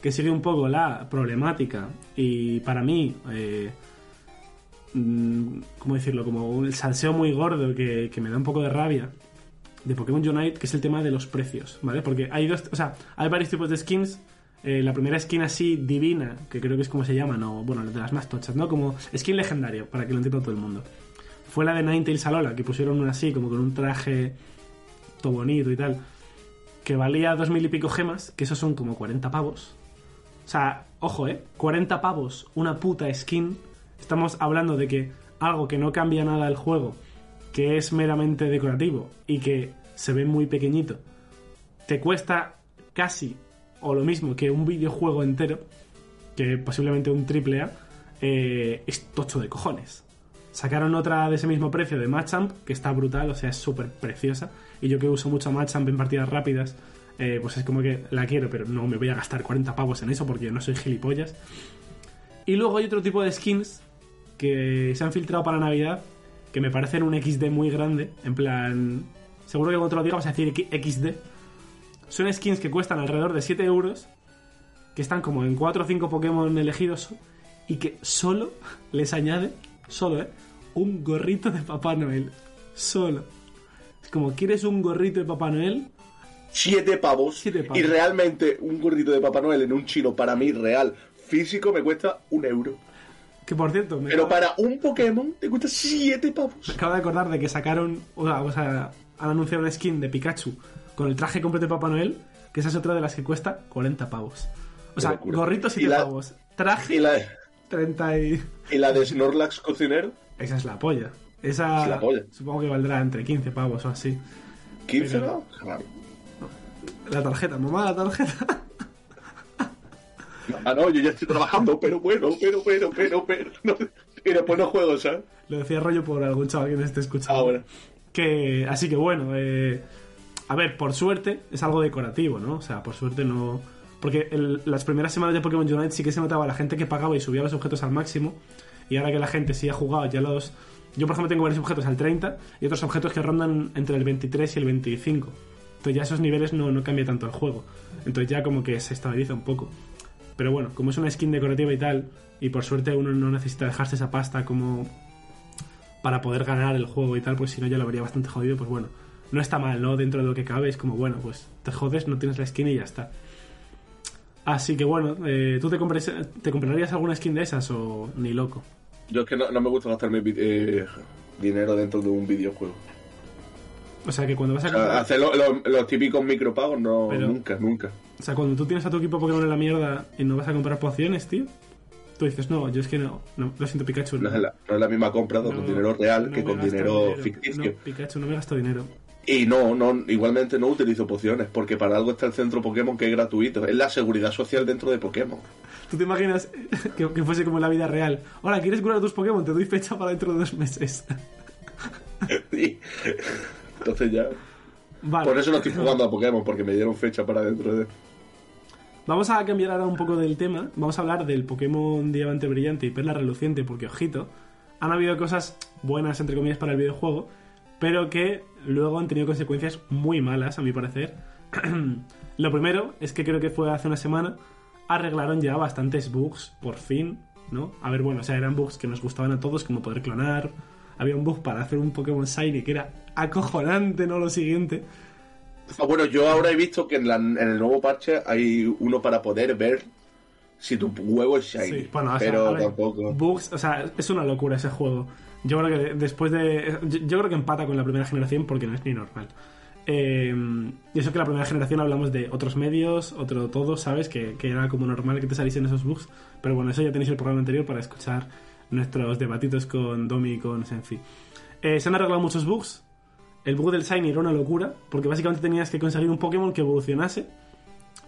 que sigue un poco la problemática y para mí... Eh, ¿Cómo decirlo? Como un salseo muy gordo que, que me da un poco de rabia de Pokémon Unite, que es el tema de los precios, ¿vale? Porque hay dos, o sea, hay varios tipos de skins. Eh, la primera skin así divina, que creo que es como se llaman, o bueno, de las más tochas, ¿no? Como skin legendario, para que lo entienda todo el mundo. Fue la de Ninetales Alola, que pusieron una así, como con un traje todo bonito y tal, que valía dos mil y pico gemas, que esos son como 40 pavos. O sea, ojo, ¿eh? 40 pavos, una puta skin. Estamos hablando de que algo que no cambia nada el juego, que es meramente decorativo y que se ve muy pequeñito, te cuesta casi o lo mismo que un videojuego entero, que posiblemente un triple A, eh, es tocho de cojones. Sacaron otra de ese mismo precio de Machamp, que está brutal, o sea, es súper preciosa. Y yo que uso mucho Machamp en partidas rápidas, eh, pues es como que la quiero, pero no me voy a gastar 40 pavos en eso porque no soy gilipollas. Y luego hay otro tipo de skins que se han filtrado para Navidad, que me parecen un XD muy grande. En plan, seguro que cuando te lo diga vas a decir XD. Son skins que cuestan alrededor de 7 euros, que están como en 4 o 5 Pokémon elegidos y que solo les añade, solo, ¿eh? Un gorrito de Papá Noel. Solo. Es como, ¿quieres un gorrito de Papá Noel? Siete pavos. Siete pavos. Y realmente un gorrito de Papá Noel en un chino, para mí, real, físico, me cuesta un euro. Que por cierto, me Pero para un Pokémon te cuesta siete pavos. Me acabo de acordar de que sacaron, o sea, o sea, han anunciado una skin de Pikachu con el traje completo de Papá Noel, que esa es otra de las que cuesta 40 pavos. O sea, gorrito 7 Y la- pavos, traje Y la, 30 y... y la de Snorlax cocinero, Esa es la polla. Esa Es la polla. supongo que valdrá entre 15 pavos o así. 15, Pero- ¿no? Claro. La tarjeta, mamá, la tarjeta. Ah, no, yo ya estoy trabajando, pero bueno, pero, pero, pero, pero. no. y después no juego, ¿sabes? Lo decía rollo por algún chaval que nos esté escuchando. Ah, bueno. Que, así que bueno, eh, a ver, por suerte es algo decorativo, ¿no? O sea, por suerte no... Porque el- las primeras semanas de Pokémon Unite sí que se notaba la gente que pagaba y subía los objetos al máximo. Y ahora que la gente sí ha jugado, ya los... Yo, por ejemplo, tengo varios objetos al 30 y otros objetos que rondan entre el 23 y el 25. Entonces ya esos niveles no, no cambia tanto el juego. Entonces ya como que se estabiliza un poco. Pero bueno, como es una skin decorativa y tal, y por suerte uno no necesita dejarse esa pasta como para poder ganar el juego y tal, pues si no ya lo vería bastante jodido, pues bueno, no está mal, ¿no? Dentro de lo que cabe es como, bueno, pues te jodes, no tienes la skin y ya está. Así que bueno, eh, ¿tú te, compres- te comprarías alguna skin de esas o ni loco? Yo es que no, no me gusta gastarme eh, dinero dentro de un videojuego. O sea, que cuando vas a O sea, comprar... hacer lo- lo- los típicos micropagos, no, Pero- nunca, nunca. O sea, cuando tú tienes a tu equipo Pokémon en la mierda y no vas a comprar pociones, tío, tú dices, no, yo es que no, no lo siento Pikachu. No es la, no es la misma compra no- con dinero real que con gasto dinero, ficticio. No, Pikachu, no me gasto dinero. Y no, no, igualmente no utilizo pociones, porque para algo está el centro Pokémon que es gratuito. Es la seguridad social dentro de Pokémon. ¿Tú te imaginas que, que fuese como en la vida real? Hola, ¿quieres curar a tus Pokémon? Te doy fecha para dentro de dos meses. Entonces ya. Vale. Por eso no estoy jugando a Pokémon, porque me dieron fecha para dentro de. Vamos a cambiar ahora un poco del tema. Vamos a hablar del Pokémon Diamante Brillante y Perla Reluciente, porque ojito, han habido cosas buenas, entre comillas, para el videojuego, pero que luego han tenido consecuencias muy malas, a mi parecer. Lo primero es que creo que fue hace una semana, arreglaron ya bastantes bugs, por fin, ¿no? A ver, bueno, o sea, eran bugs que nos gustaban a todos, como poder clonar. Había un bug para hacer un Pokémon Shiny que era acojonante, ¿no? Lo siguiente. Ah, bueno, yo ahora he visto que en, la- en el nuevo parche hay uno para poder ver si tu huevo es shiny. Sí, bueno, o sea, pero a ver, tampoco. Bugs, o sea, es una locura ese juego. Yo creo que después de. Yo, yo creo que empata con la primera generación porque no es ni normal. Eh, y eso que la primera generación hablamos de otros medios, otro todo, ¿sabes? Que, que era como normal que te saliesen esos bugs. Pero bueno, eso ya tenéis el programa anterior para escuchar nuestros debatitos con Domi y con Senfi. Eh, se han arreglado muchos bugs. El bug del Shiny era una locura, porque básicamente tenías que conseguir un Pokémon que evolucionase,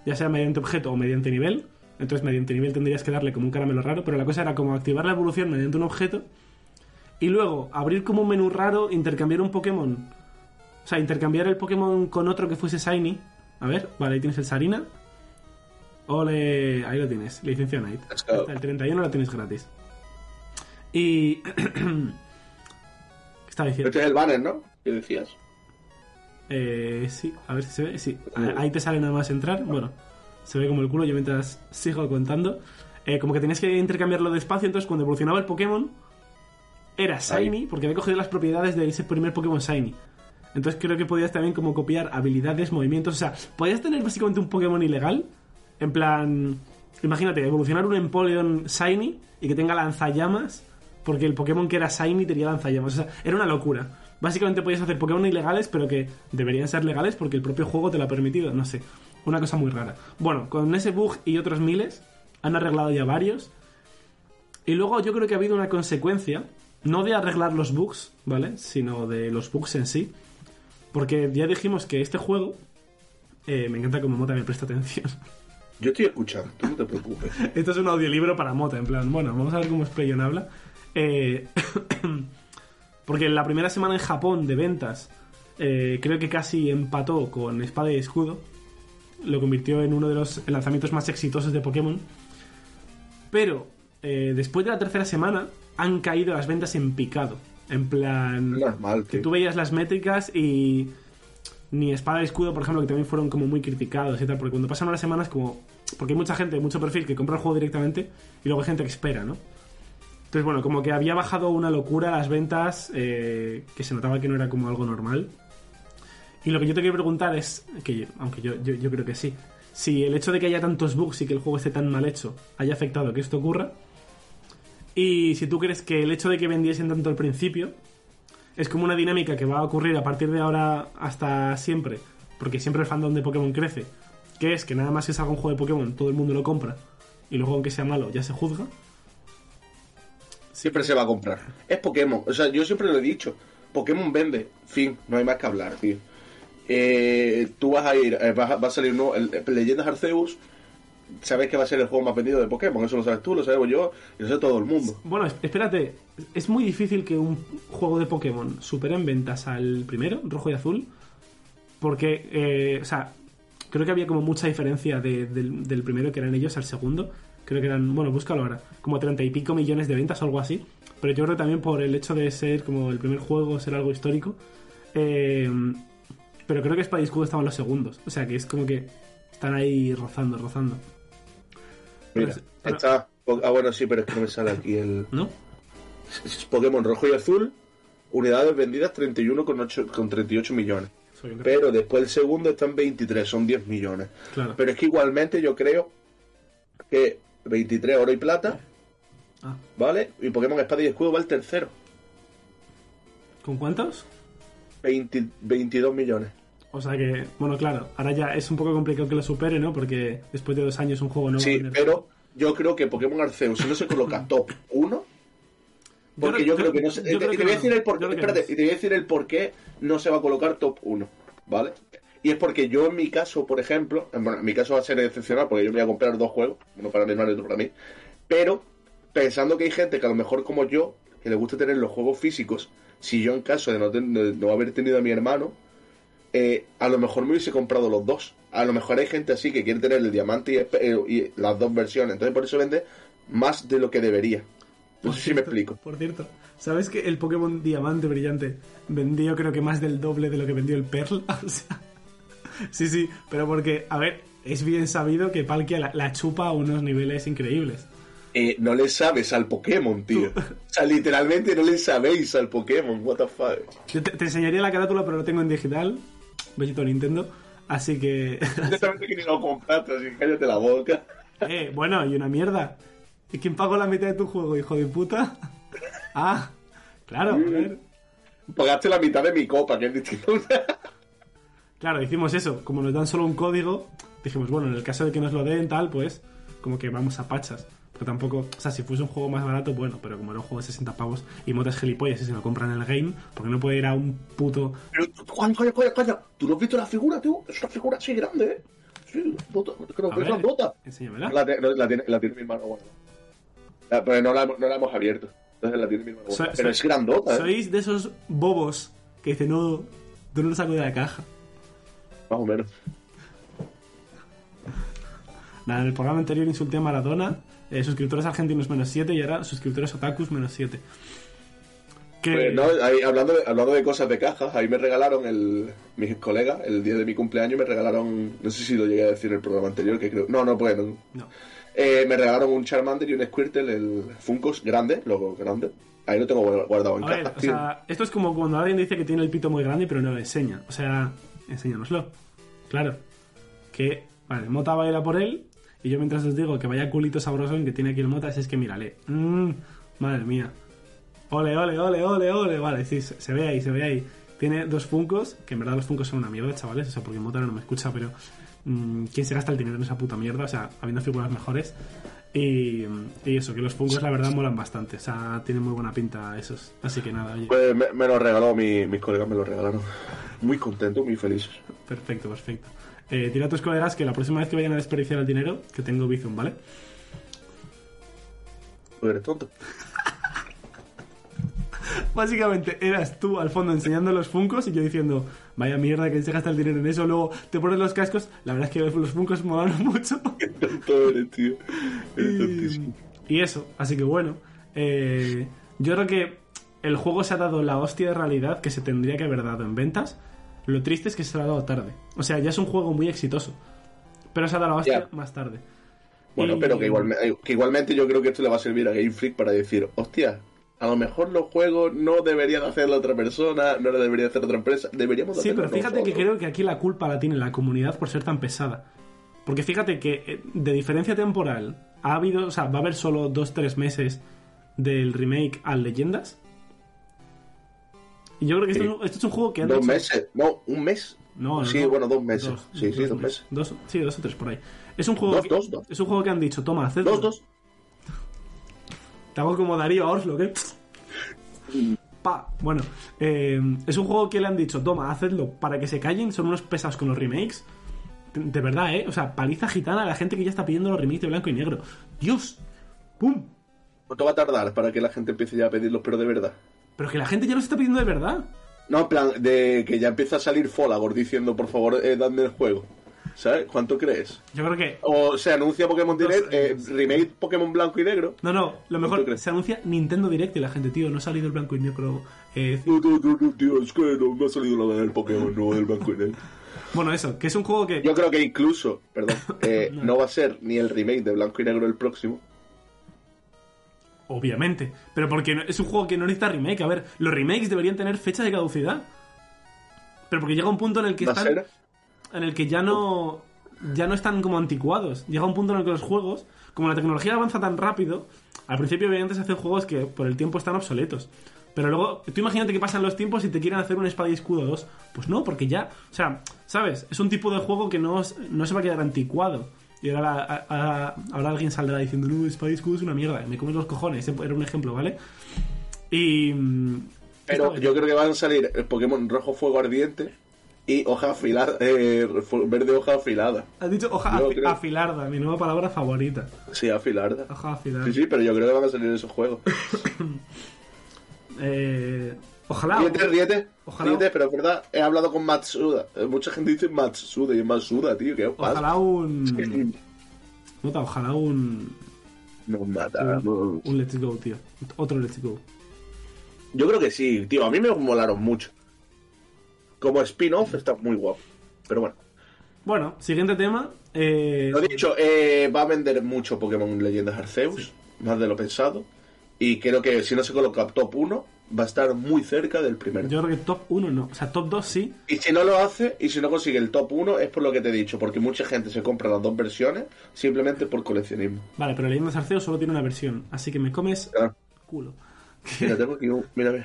ya sea mediante objeto o mediante nivel. Entonces, mediante nivel tendrías que darle como un caramelo raro, pero la cosa era como activar la evolución mediante un objeto y luego abrir como un menú raro, intercambiar un Pokémon. O sea, intercambiar el Pokémon con otro que fuese Shiny. A ver, vale, ahí tienes el Sarina. Ole, ahí lo tienes, licencia Night. Hasta el 31 lo tienes gratis. Y. ¿Qué estaba diciendo? Este es el banner, ¿no? ¿Qué decías? Eh, sí, a ver si se ve. Sí, ahí te sale nada más entrar. Bueno, se ve como el culo. Yo mientras sigo contando. Eh, como que tenías que intercambiarlo de espacio. Entonces, cuando evolucionaba el Pokémon, era Shiny, porque había cogido las propiedades de ese primer Pokémon Shiny. Entonces, creo que podías también como copiar habilidades, movimientos. O sea, podías tener básicamente un Pokémon ilegal. En plan, imagínate, evolucionar un Empoleon Shiny y que tenga lanzallamas. Porque el Pokémon que era Shiny tenía lanzallamas. O sea, era una locura. Básicamente podías hacer Pokémon ilegales, pero que deberían ser legales porque el propio juego te lo ha permitido. No sé. Una cosa muy rara. Bueno, con ese bug y otros miles, han arreglado ya varios. Y luego yo creo que ha habido una consecuencia, no de arreglar los bugs, ¿vale? Sino de los bugs en sí. Porque ya dijimos que este juego. eh, me encanta como Mota me presta atención. Yo estoy escuchando, tú no te preocupes. Esto es un audiolibro para Mota, en plan, bueno, vamos a ver cómo Sprayon habla. Eh, porque la primera semana en Japón de ventas eh, creo que casi empató con Espada y Escudo. Lo convirtió en uno de los lanzamientos más exitosos de Pokémon. Pero eh, después de la tercera semana han caído las ventas en picado. En plan... Normal, Que tú veías las métricas y ni Espada y Escudo, por ejemplo, que también fueron como muy criticados y tal, porque cuando pasan unas semanas como... Porque hay mucha gente, mucho perfil que compra el juego directamente y luego hay gente que espera, ¿no? Entonces, bueno, como que había bajado una locura las ventas, eh, que se notaba que no era como algo normal. Y lo que yo te quiero preguntar es, que aunque yo, yo, yo creo que sí, si el hecho de que haya tantos bugs y que el juego esté tan mal hecho haya afectado a que esto ocurra, y si tú crees que el hecho de que vendiesen tanto al principio es como una dinámica que va a ocurrir a partir de ahora hasta siempre, porque siempre el fandom de Pokémon crece, que es que nada más que salga un juego de Pokémon todo el mundo lo compra y luego aunque sea malo ya se juzga. Siempre se va a comprar. Es Pokémon. O sea, yo siempre lo he dicho. Pokémon vende. Fin. No hay más que hablar, tío. Eh, tú vas a ir, eh, vas a- va a salir nuevo, el- Leyendas Arceus. Sabes que va a ser el juego más vendido de Pokémon. Eso lo sabes tú, lo sabemos yo y lo sabe todo el mundo. Bueno, es- espérate, es muy difícil que un juego de Pokémon supere en ventas al primero, rojo y azul, porque, eh, o sea, creo que había como mucha diferencia de- del, del primero que eran ellos al segundo. Creo que eran, bueno, búscalo ahora, como treinta y pico millones de ventas o algo así. Pero yo creo que también por el hecho de ser como el primer juego, ser algo histórico. eh, pero creo que Espada y Escudo estaban los segundos. O sea que es como que están ahí rozando, rozando. Mira, Pero- pero- está. Ah, bueno, sí, pero es que no me sale aquí el. ¿No? es Pokémon rojo y azul. Unidades vendidas 31,8 con 38 millones. Pero después el segundo está en 23, son 10 millones. Claro. Pero es que igualmente yo creo que 23 oro y plata, Ah, ¿vale? Y Pokémon Espada y Escudo va el tercero. ¿Con cuántos? 20 22 millones. O sea que, bueno, claro, ahora ya es un poco complicado que lo supere, ¿no? Porque después de dos años un juego no Sí, pero yo creo que Pokémon Arceus, si no se coloca top 1, porque yo, creo que no se. te, voy a decir el espérate, y te voy a decir el por qué no se va a colocar top 1, ¿vale? Y es porque yo en mi caso, por ejemplo, bueno, en mi caso va a ser excepcional porque yo me voy a comprar dos juegos, uno para mi hermano y otro para mí, pero pensando que hay gente que a lo mejor como yo, que le gusta tener los juegos físicos, si yo en caso de no, ten- de no haber tenido a mi hermano, eh, a lo mejor me hubiese comprado los dos. A lo mejor hay gente así que quiere tener el diamante y, eh, y las dos versiones, entonces por eso vende más de lo que debería. No sé si me explico. Por cierto, ¿sabes que el Pokémon Diamante Brillante vendió creo que más del doble de lo que vendió el Pearl? O sea, sí, sí, pero porque, a ver, es bien sabido que Palkia la, la chupa a unos niveles increíbles. Eh, no le sabes al Pokémon, tío. O sea, literalmente no le sabéis al Pokémon. What the fuck. Yo te, te enseñaría la carátula, pero lo tengo en digital. Bellito Nintendo. Así que. Directamente que ni lo compraste, así que cállate la boca. eh, bueno, y una mierda. ¿Y quién pagó la mitad de tu juego, hijo de puta? Ah, claro, a ver. Pagaste la mitad de mi copa, que es distinto. Claro, hicimos eso. Como nos dan solo un código, dijimos, bueno, en el caso de que nos lo den, tal, pues, como que vamos a pachas. Pero tampoco, o sea, si fuese un juego más barato, bueno, pero como era un juego de 60 pavos y motas gilipollas y se lo compran en el game, porque no puede ir a un puto. Pero, coño, coño, coño, coño. ¿Tú no has visto la figura, tío? Es una figura así grande, ¿eh? Sí, bota, creo A que es una bota. enséñamela. La, no, la tiene, la tiene mi hermano, bueno. La- pero no la, hemos- no la hemos abierto. Entonces la tiene mi hermano. So- pero es grandota, ¿eh? Sois de esos bobos que dicen, no, yo no lo saco de la caja. Más o menos. Nada, en el programa anterior insulté a Maradona, eh, suscriptores argentinos menos 7 y ahora suscriptores otakus menos 7. Que... Pues, no, ahí, hablando, de, hablando de cosas de cajas, ahí me regalaron el, mis colegas, el día de mi cumpleaños, me regalaron, no sé si lo llegué a decir en el programa anterior, que creo, no, no, pues no. No. Eh, me regalaron un Charmander y un Squirtle, el Funkos grande, logo grande. Ahí lo tengo guardado en A ver, cajas, o sea, esto es como cuando alguien dice que tiene el pito muy grande pero no lo enseña. O sea, enséñanoslo. Claro. Que, vale, Mota baila por él y yo mientras os digo que vaya culito sabroso en que tiene aquí el Mota, es que mírale. Mmm, madre mía. Ole, ole, ole, ole, ole. Vale, sí, se, ve ahí, se ve ahí. Tiene dos Funcos, que en verdad los Funcos son una mierda, chavales. O sea, porque Mota no me escucha, pero mm, ¿quién se gasta el dinero en esa puta mierda? O sea, habiendo figuras mejores. Y, y eso, que los Funkos la verdad molan bastante. O sea, tienen muy buena pinta esos. Así que nada, oye. Pues me, me lo regaló, mi- mis colegas me lo regalaron. Muy contento, muy feliz. Perfecto, perfecto. Eh, dile a tus colegas que la próxima vez que vayan a desperdiciar el dinero, que tengo Bizum, ¿vale? Pues eres tonto. Básicamente eras tú al fondo enseñando los funcos y yo diciendo, vaya mierda que se gasta el dinero en eso, luego te pones los cascos, la verdad es que los funcos molan mucho. Eres, tío. Y, y eso, así que bueno, eh, yo creo que el juego se ha dado la hostia de realidad que se tendría que haber dado en ventas. Lo triste es que se lo ha dado tarde. O sea, ya es un juego muy exitoso. Pero se ha dado la hostia más tarde. Bueno, pero que, igualme- eh, que igualmente yo creo que esto le va a servir a Game Freak para decir, hostia, a lo mejor los juegos no deberían hacerlo otra persona, no lo debería hacer otra empresa, deberíamos Sí, pero fíjate que creo que aquí la culpa la tiene la comunidad por ser tan pesada. Porque fíjate que eh, de diferencia temporal ha habido, o sea, va a haber solo 2-3 meses del remake al Leyendas. Y yo creo que esto, Sí. es un- esto es un juego que han Dos hecho- meses, no, un mes. No, no, sí, no. bueno, dos meses. sí, sí, dos meses. Dos, sí, dos o tres por ahí. Es un juego Dos, que, dos, dos. Es un juego que han dicho, toma, hacedlo. Dos, dos. Te hago como Darío Orslo, ¿qué? Pa. Bueno, eh, es un juego que le han dicho, toma, hacedlo para que se callen, son unos pesados con los remakes. De, de verdad, ¿eh? O sea, paliza gitana a la gente que ya está pidiendo los remakes de blanco y negro. Dios. ¡Pum! ¿Cuánto va a tardar para que la gente empiece ya a pedirlos, pero de verdad? Pero que la gente ya los está pidiendo de verdad. No, en plan, de que ya empieza a salir Folagor diciendo, por favor, eh, dadme el juego. ¿Sabes? ¿Cuánto crees? Yo creo que... O se anuncia Pokémon Direct, eh, remake Pokémon blanco y negro. No, no, lo ¿Tú mejor, crees? se anuncia Nintendo Direct y la gente, tío, no ha salido el blanco y negro. eh, No, no, no, tío, es que no me ha salido la del Pokémon nuevo del blanco y negro. bueno, eso, que es un juego que... Yo creo que incluso, perdón, eh, no. va a ser ni el remake de blanco y negro el próximo. Obviamente. Pero porque es un juego que no necesita remake. A ver, los remakes deberían tener fecha de caducidad. Pero porque llega un punto en el que están. En el que ya no. Ya no están como anticuados. Llega un punto en el que los juegos. Como la tecnología avanza tan rápido. Al principio, obviamente, se hacen juegos que por el tiempo están obsoletos. Pero luego, tú imagínate que pasan los tiempos y te quieren hacer un espada y escudo 2. Pues no, porque ya. O sea, ¿sabes? Es un tipo de juego que no, no se va a quedar anticuado. Y ahora, ahora alguien saldrá diciendo, no, espada y escudo es una mierda. Me comes los cojones. Era un ejemplo, ¿vale? Y. mm, Pero yo creo que van a salir el Pokémon rojo fuego ardiente y hoja afilada, eh, verde hoja afilada. Has dicho hoja afi- creo- afilarda, mi nueva palabra favorita. Sí, afilada. Hoja afilarda. Sí, sí, pero yo creo que van a salir esos juegos. Eh, ojalá. Ríete, ríete, Ojalá- ríete, pero es verdad, he hablado con Matsuda. Eh, Mucha gente dice Matsuda y es Matsuda, tío, ¿qué os pasa? Ojalá un. Nota, ojalá un. Nos matamos. Un Let's Go, tío. Otro Let's Go. Yo creo que sí, tío. A mí me molaron mucho. Como spin-off está muy guapo. Pero bueno. Bueno, siguiente tema. Eh, Lo dicho, eh, va a vender mucho Pokémon Leyendas Arceus. Más de lo pensado. Y creo que si no se coloca top 1, va a estar muy cerca del primero. yo creo que top 1 no. O sea, top 2 sí. Y si no lo hace, y si no consigue el top 1, es por lo que te he dicho. Porque mucha gente se compra las dos versiones simplemente por coleccionismo. Vale, pero Leyendas Arceus solo tiene una versión. Así que me comes Claro. culo. Mira, tengo aquí un... Mírame.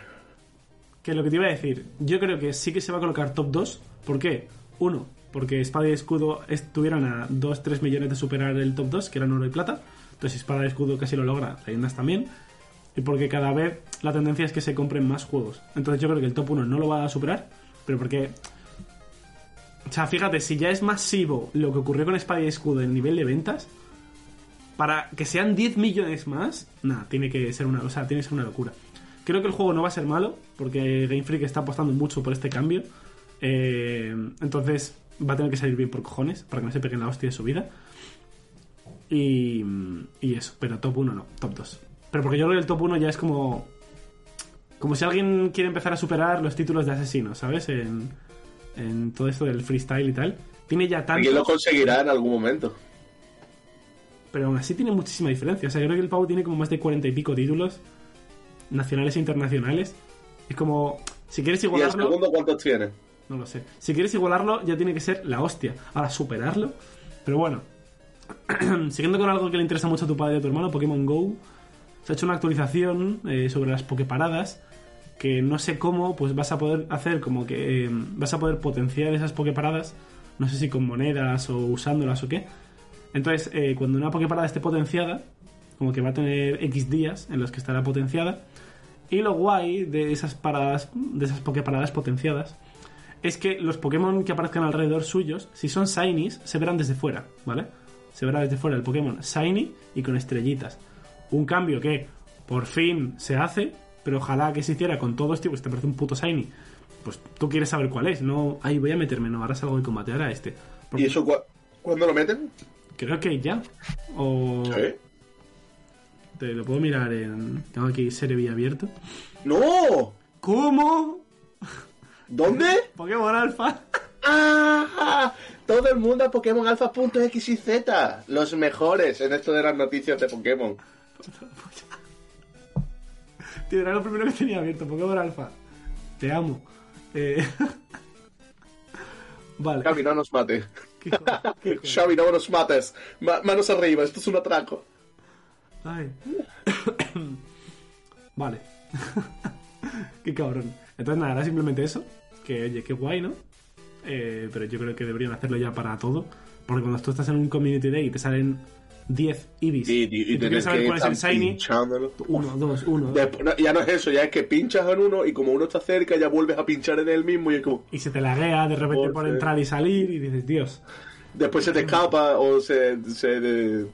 Que lo que te iba a decir, yo creo que sí que se va a colocar top 2. ¿Por qué? Uno, porque Espada y Escudo estuvieron a 2-3 millones de superar el top 2, que eran oro y plata. Entonces Espada y Escudo casi lo logra, Leyendas también. Y porque cada vez la tendencia es que se compren más juegos. Entonces yo creo que el top 1 no lo va a superar, pero porque... O sea, fíjate, si ya es masivo lo que ocurrió con Espada y Escudo en nivel de ventas, para que sean 10 millones más, nada, tiene que ser una, o sea, tiene que ser una locura. Creo que el juego no va a ser malo, porque Game Freak está apostando mucho por este cambio. Eh, entonces va a tener que salir bien por cojones, para que no se peguen la hostia de su vida. Y, y eso, pero top 1 no, top 2. Pero porque yo creo que el top 1 ya es como... Como si alguien quiere empezar a superar los títulos de asesino, ¿sabes? En, en todo esto del freestyle y tal. Tiene ya tantos... Alguien lo conseguirá en algún momento. Pero aún así tiene muchísima diferencia. O sea, yo creo que el pavo tiene como más de cuarenta y pico títulos, nacionales e internacionales. Es como, si quieres ¿Y el igualarlo, segundo cuántos tiene? no lo sé. Si quieres igualarlo, ya tiene que ser la hostia. Ahora, superarlo. Pero bueno, siguiendo con algo que le interesa mucho a tu padre y a tu hermano, Pokémon Go. Se ha hecho una actualización eh, sobre las Poképaradas. Que no sé cómo, pues vas a poder hacer como que. eh, vas a poder potenciar esas Poképaradas. No sé si con monedas o usándolas o qué. Entonces, eh, cuando una Poképarada esté potenciada, como que va a tener X días en los que estará potenciada. Y lo guay de esas paradas, de esas Poképaradas potenciadas, es que los Pokémon que aparezcan alrededor suyos, si son Shinies, se verán desde fuera, ¿vale? Se verá desde fuera el Pokémon Shiny y con estrellitas. Un cambio que por fin se hace, pero ojalá que se hiciera con todos, tío, pues te parece un puto Shiny. Pues tú quieres saber cuál es, no, ahí voy a meterme, no, ahora salgo de combatear a este. Porque ¿Y eso cua- cuándo lo meten? Creo que ya. O ¿Sí? Te lo puedo mirar en... Tengo aquí Serebi abierto. ¡No! ¿Cómo? ¿Dónde? Pokémon Alpha. ¡Ah! Todo el mundo a Pokémon Alpha.x y Z. Los mejores en esto de las noticias de Pokémon. Tío, era lo primero que tenía abierto, Pokémon Alpha. Te amo. Eh... vale. Xavi, no nos mate. Qué hijo- qué hijo de- Xavi, no nos mates. Ma- manos arriba, esto es un atraco. Ay. vale. qué cabrón. Entonces nada, era simplemente eso. Que oye, qué guay, ¿no? Eh, pero yo creo que deberían hacerlo ya para todo. Porque cuando tú estás en un Community Day y te salen 10 Ibis Y, y, y tú quieres saber cuál es el Shiny, uno, dos, uno. Después- ya no es eso, ya es que pinchas en uno y como uno está cerca ya vuelves a pinchar en él mismo y es como... Y se te laguea de repente Por entrar y salir y dices, Dios. Después se te escapa o se... se de-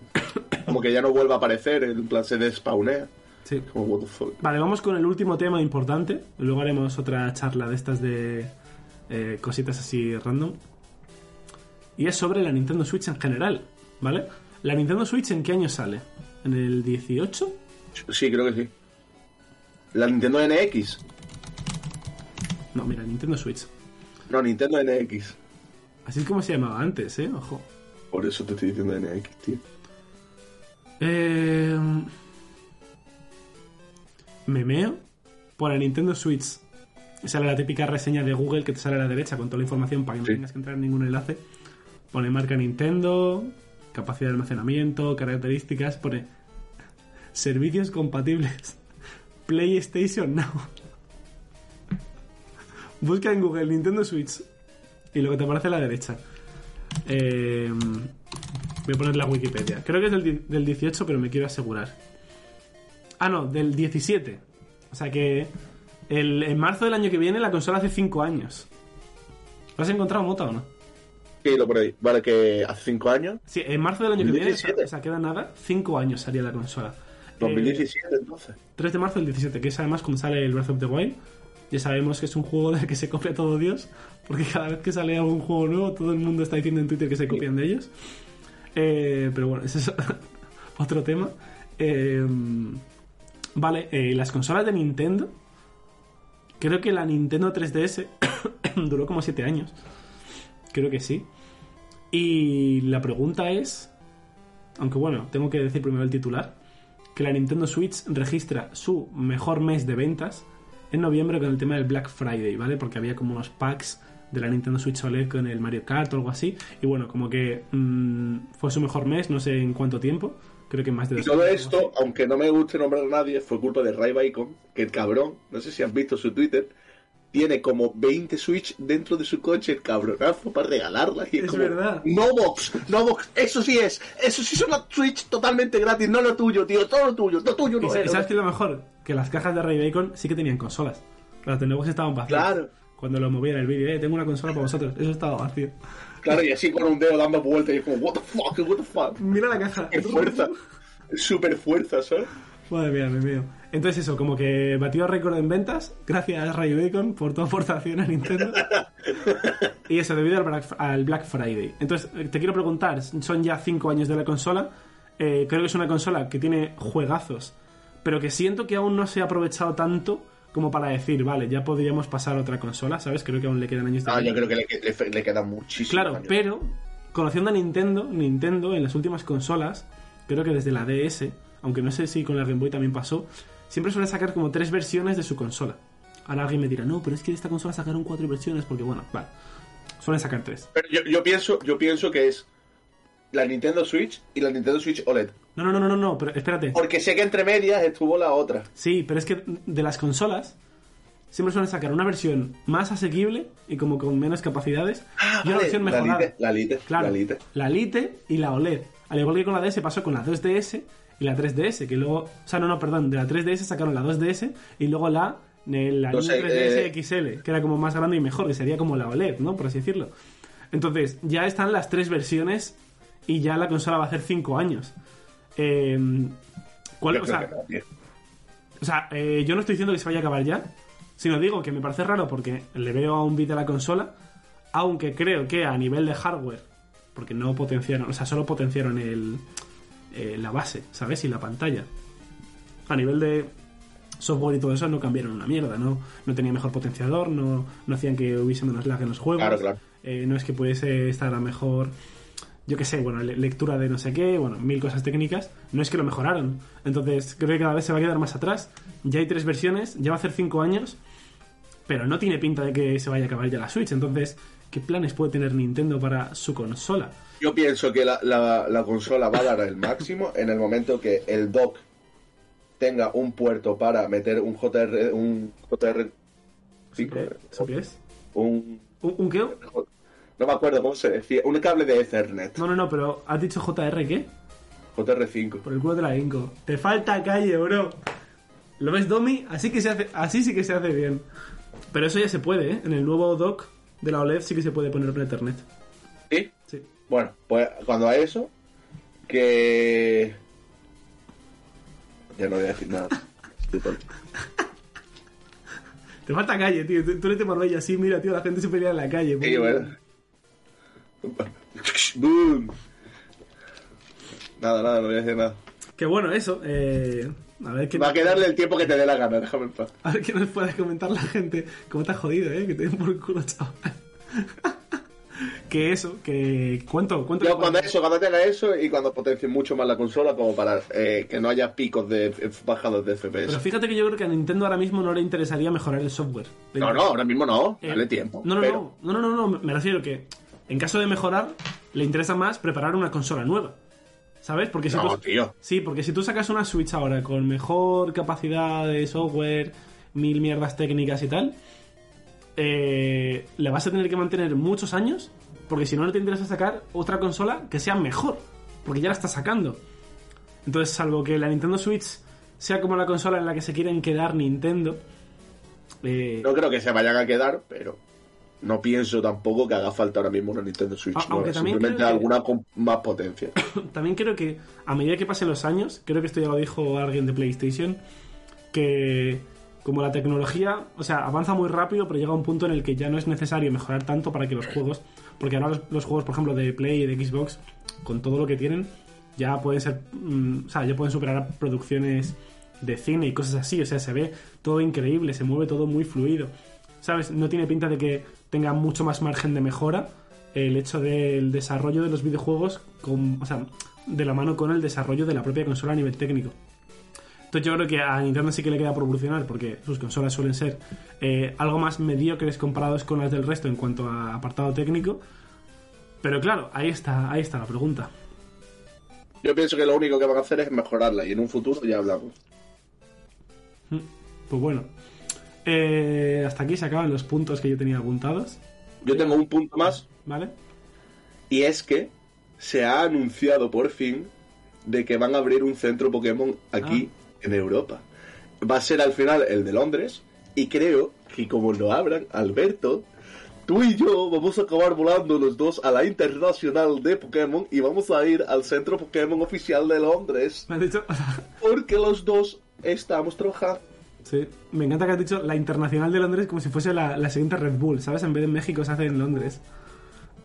como que ya no vuelve a aparecer, en plan se despawnea. Sí. Como, what the fuck. Vale, vamos con el último tema importante. Luego haremos otra charla de estas de eh, cositas así random. Y es sobre la Nintendo Switch en general, ¿vale? ¿La Nintendo Switch en qué año sale? ¿En el 18? Sí, creo que sí. La Nintendo NX. No, mira, Nintendo Switch. No, Nintendo NX. Así es como se llamaba antes, ¿eh? Ojo. Por eso te estoy diciendo NX, tío. Eh, memeo por la Nintendo Switch. Sale la típica reseña de Google que te sale a la derecha con toda la información para que no Sí. tengas que entrar en ningún enlace. Pone marca Nintendo, capacidad de almacenamiento, características, pone servicios compatibles. PlayStation Now. Busca en Google Nintendo Switch y lo que te aparece a la derecha. Eh, voy a poner la Wikipedia. Creo que es del, del 18, pero me quiero asegurar. Ah, no, del 17. O sea que el, en marzo del año que viene la consola hace 5 años. ¿Lo has encontrado, Mota, o no? Sí, lo por ahí. Vale, que hace 5 años. Sí, en marzo del año que viene, o sea, 2017. queda nada, 5 años salía la consola. 2017 entonces. 3 de marzo del 17, que es además cuando sale el Breath of the Wild. Ya sabemos que es un juego del que se copia todo Dios, porque cada vez que sale algún juego nuevo, todo el mundo está diciendo en Twitter que se copian de ellos. Eh, pero bueno, ese es otro tema. Eh, vale, eh, las consolas de Nintendo. Creo que la Nintendo 3DS duró como 7 años. Creo que sí. Y la pregunta es. Aunque bueno, tengo que decir primero el titular. Que la Nintendo Switch registra su mejor mes de ventas en noviembre con el tema del Black Friday, ¿vale? Porque había como unos packs de la Nintendo Switch OLED con el Mario Kart o algo así. Y bueno, como que mm, fue su mejor mes, no sé en cuánto tiempo. Creo que más de Y dos todo años, esto, aunque no me guste nombrar a nadie, fue culpa de Ray Bacon, que el cabrón, no sé si has visto su Twitter, tiene como 20 Switch dentro de su coche, el cabronazo, para regalarlas. Y es, Es como, verdad. No box, no box, eso sí es, eso sí es una Switch totalmente gratis, no lo tuyo, tío, todo lo tuyo, lo tuyo ¿Y no y sabes qué es lo mejor? Que las cajas de Ray Bacon sí que tenían consolas. Las de estaban vacías. Claro. Cuando lo movía en el vídeo, eh, tengo una consola para vosotros. Eso estaba vacío. Claro, y así con un dedo dando vueltas y es como, what the fuck, what the fuck. Mira la caja. Qué fuerza, super fuerza, ¿sabes? Madre mía, me mío. Entonces eso, como que batió récord en ventas, gracias a Ray Bacon por tu aportación a Nintendo. y eso, debido al Black, al Black Friday. Entonces, te quiero preguntar, son ya 5 años de la consola. Eh, creo que es una consola que tiene juegazos, pero que siento que aún no se ha aprovechado tanto como para decir, vale, ya podríamos pasar a otra consola, ¿sabes? Creo que aún le quedan años de Ah, yo creo que le, le, le queda muchísimo. Claro, pero conociendo a Nintendo, Nintendo en las últimas consolas, creo que desde la DS, aunque no sé si con la Game Boy también pasó, siempre suele sacar como tres versiones de su consola. Ahora alguien me dirá, no, pero es que de esta consola sacaron cuatro versiones, porque bueno, vale, suelen sacar tres. Pero yo, yo pienso, yo pienso que es la Nintendo Switch y la Nintendo Switch OLED. No, no, no, no, no, pero espérate. Porque sé que entre medias estuvo la otra. Sí, pero es que de las consolas siempre suelen sacar una versión más asequible y como con menos capacidades y una Vale, versión la mejorada. Lite, la Lite, Claro, la Lite. la Lite y la OLED. Al igual que con la DS pasó con la 2DS y la 3DS, que luego... O sea, no, no, perdón, de la 3DS sacaron la 2DS y luego la, eh, la No sé, 3DS XL, que era como más grande y mejor, que sería como la OLED, ¿no? Por así decirlo. Entonces, ya están las tres versiones y ya la consola va a hacer 5 años. Eh, ¿cuál, o sea, o sea, eh, yo no estoy diciendo que se vaya a acabar ya, sino digo que me parece raro porque le veo a un bit de la consola, aunque creo que a nivel de hardware, porque no potenciaron, o sea, solo potenciaron el, eh, la base, ¿sabes? Y la pantalla. A nivel de software y todo eso no cambiaron una mierda, no, no tenía mejor potenciador, no, no hacían que hubiese menos lag en los juegos, Claro, claro. eh, no es que pudiese estar a mejor yo qué sé, bueno, le- lectura de no sé qué, bueno, mil cosas técnicas, no es que lo mejoraron. Entonces, creo que cada vez se va a quedar más atrás. Ya hay tres versiones, ya va a hacer cinco años, pero no tiene pinta de que se vaya a acabar ya la Switch. Entonces, ¿qué planes puede tener Nintendo para su consola? Yo pienso que la, la- la consola va a dar el máximo en el momento que el dock tenga un puerto para meter un JR, un JR, sí, ¿Qué? ¿Eso qué es? un, ¿Un, un qué? no me acuerdo cómo se decía, un cable de Ethernet, No, no, no, pero ¿has dicho JR qué? JR5. Por el culo de la Inco. Te falta calle, bro. ¿Lo ves, Domi? Así que se hace, así sí que se hace bien. Pero eso ya se puede, ¿eh? En el nuevo dock de la OLED sí que se puede poner por Ethernet. ¿Sí? Sí. Bueno, pues cuando a eso, que... Ya no voy a decir nada. Te falta calle, tío. Tú, tú eres de Marbella, sí, mira, tío, la gente se pelea en la calle. Sí, bueno. Boom. Nada, nada, no voy a decir nada. Que bueno, eso. Eh, a ver qué Va a quedarle el tiempo que te dé la gana, déjame en paz. A ver qué nos puede comentar la gente. Cómo te has jodido, eh. Que te den por el culo, chaval. que eso, que. ¿Cuánto? ¿Cuánto? Yo cuando eso, cuando tenga eso y cuando potencie mucho más la consola como para eh, que no haya picos de eh, bajados de FPS. Pero fíjate que yo creo que a Nintendo ahora mismo no le interesaría mejorar el software. No, no, ahora mismo no, Eh, dale tiempo. No, no, pero- no, no, no, no, no, me refiero que en caso de mejorar, le interesa más preparar una consola nueva. ¿Sabes? Porque si No, tú, tío. Sí, porque si tú sacas una Switch ahora con mejor capacidad de software, mil mierdas técnicas y tal, eh, le vas a tener que mantener muchos años, porque si no, no te interesa sacar otra consola que sea mejor, porque ya la estás sacando. Entonces, salvo que la Nintendo Switch sea como la consola en la que se quieren quedar Nintendo, eh, No creo que se vayan a quedar, pero no pienso tampoco que haga falta ahora mismo una Nintendo Switch. A- aunque nueva, también simplemente que- alguna con más potencia. También creo que a medida que pasen los años, creo que esto ya lo dijo alguien de PlayStation, que como la tecnología, o sea, avanza muy rápido, pero llega a un punto en el que ya no es necesario mejorar tanto para que los juegos, porque ahora los, los juegos, por ejemplo, de Play y de Xbox, con todo lo que tienen, ya pueden ser, mm, o sea, ya pueden superar producciones de cine y cosas así, o sea, se ve todo increíble, se mueve todo muy fluido, ¿sabes? No tiene pinta de que tenga mucho más margen de mejora el hecho del desarrollo de los videojuegos, con, o sea, de la mano con el desarrollo de la propia consola a nivel técnico. Entonces yo creo que a Nintendo sí que le queda por evolucionar porque sus consolas suelen ser eh, algo más mediocres comparados con las del resto en cuanto a apartado técnico. Pero claro, ahí está, ahí está la pregunta. Yo pienso que lo único que van a hacer es mejorarla y en un futuro ya hablamos. Pues bueno, eh, hasta aquí se acaban los puntos que yo tenía apuntados, Yo tengo un punto más ¿vale? y es que se ha anunciado por fin de que van a abrir un centro Pokémon aquí en Europa. Va a ser al final el de Londres y creo que como lo abran, Alberto, tú y yo vamos a acabar volando los dos a la internacional de Pokémon y vamos a ir al centro Pokémon oficial de Londres Me has dicho... porque los dos estamos trabajando. Sí, me encanta que has dicho la Internacional de Londres como si fuese la, la siguiente Red Bull, ¿sabes? En vez de en México se hace en Londres.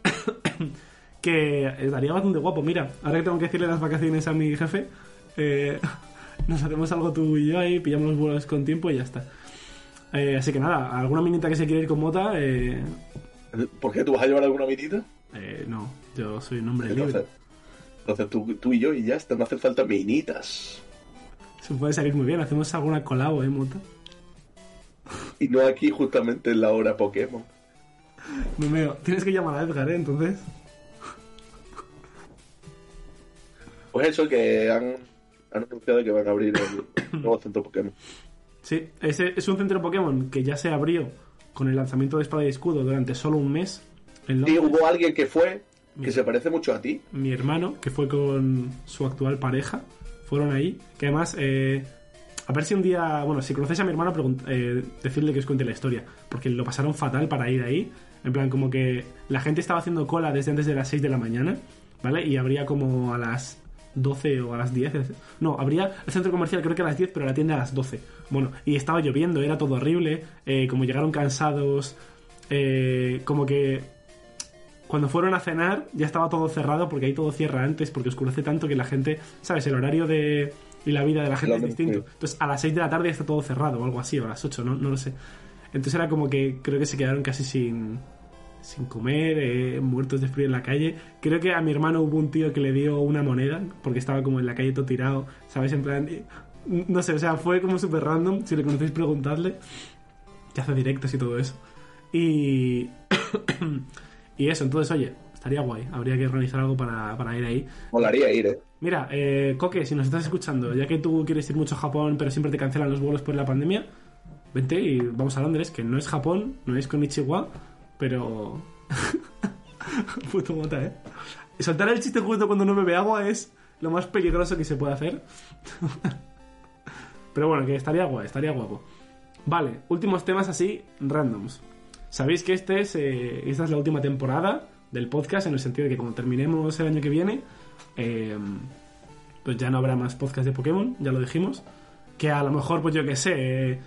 que estaría bastante guapo. Mira, ahora que tengo que decirle las vacaciones a mi jefe, eh, nos hacemos algo tú y yo ahí, pillamos los vuelos con tiempo y ya está. Eh, así que nada, alguna minita que se quiere ir con mota, eh, ¿Por qué tú vas a llevar alguna minita? eh, no, yo soy un hombre libre. Entonces, entonces tú, tú y yo y ya está, no hacen falta minitas. Se puede salir muy bien, hacemos alguna colabo, ¿eh, mota? Y no aquí justamente en la hora Pokémon. Me meo. Tienes que llamar a Edgar, ¿eh? Entonces. Pues eso que han, han anunciado que van a abrir el nuevo centro Pokémon. Sí, ese es un centro Pokémon que ya se abrió con el lanzamiento de Espada y Escudo durante solo un mes. En Londres. hubo alguien que fue que se parece mucho a ti. Mi hermano, que fue con su actual pareja, fueron ahí. Que además, eh, a ver si un día, bueno, si conocéis a mi hermano, eh, decirle que os cuente la historia. Porque lo pasaron fatal para ir ahí. En plan, como que la gente estaba haciendo cola desde antes de las 6 de la mañana, ¿vale? Y habría como a las 12 o a las 10. No, habría el centro comercial creo que a las 10, pero la tienda a las 12. Bueno, y estaba lloviendo, era todo horrible. eh, como llegaron cansados, eh, como que cuando fueron a cenar ya estaba todo cerrado porque ahí todo cierra antes porque oscurece tanto que la gente, ¿sabes? El horario de y la vida de la gente es distinto. sí. Entonces a las 6 de la tarde ya está todo cerrado o algo así, o a las 8, no, no lo sé. Entonces era como que creo que se quedaron casi sin sin comer, eh, muertos de frío en la calle. Creo que a mi hermano hubo un tío que le dio una moneda porque estaba como en la calle todo tirado, ¿sabes? En plan, no sé, o sea, fue como súper random. Si le conocéis, preguntadle. Que hace directos y todo eso. Y. y eso, entonces, oye, estaría guay. Habría que organizar algo para, para ir ahí. Molaría ir, ¿eh? Mira, eh, Coque, si nos estás escuchando, ya que tú quieres ir mucho a Japón, pero siempre te cancelan los vuelos por la pandemia, vente y vamos a Londres, que no es Japón, no es Konichiwa, pero. Puto mota, ¿eh? Soltar el chiste justo cuando no bebe agua es lo más peligroso que se puede hacer. pero bueno, que estaría guay, estaría guapo. Vale, últimos temas así, randoms. Sabéis que este es, eh, esta es la última temporada del podcast, en el sentido de que cuando terminemos el año que viene, eh, pues ya no habrá más podcast de Pokémon, ya lo dijimos. Que a lo mejor, pues yo que sé, eh,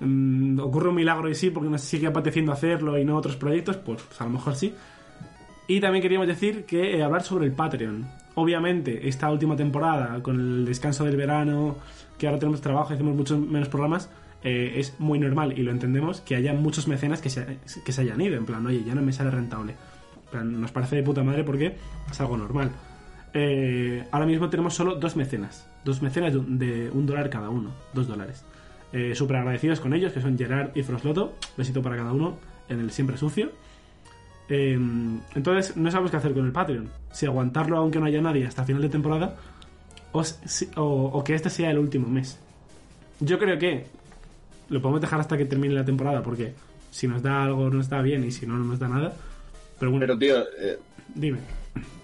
mm, ocurre un milagro y sí, porque nos sigue apeteciendo hacerlo y no otros proyectos, pues, pues a lo mejor sí. Y también queríamos decir que eh, hablar sobre el Patreon. Obviamente, esta última temporada, con el descanso del verano, que ahora tenemos trabajo y hacemos muchos menos programas, eh, es muy normal y lo entendemos que haya muchos mecenas que se, que se hayan ido. En plan, oye, ya no me sale rentable. En plan, nos parece de puta madre porque es algo normal. Eh, ahora mismo tenemos solo dos mecenas. Dos mecenas de un, dólar cada uno. Dos dólares. Eh, Súper agradecidos con ellos, que son Gerard y Frosloto. Besito para cada uno en el siempre sucio. Eh, entonces, no sabemos qué hacer con el Patreon. Si aguantarlo aunque no haya nadie hasta final de temporada, o- o que este sea el último mes. Yo creo que lo podemos dejar hasta que termine la temporada, porque si nos da algo nos da bien y si no, no nos da nada. Pero bueno, Pero, tío, eh, dime.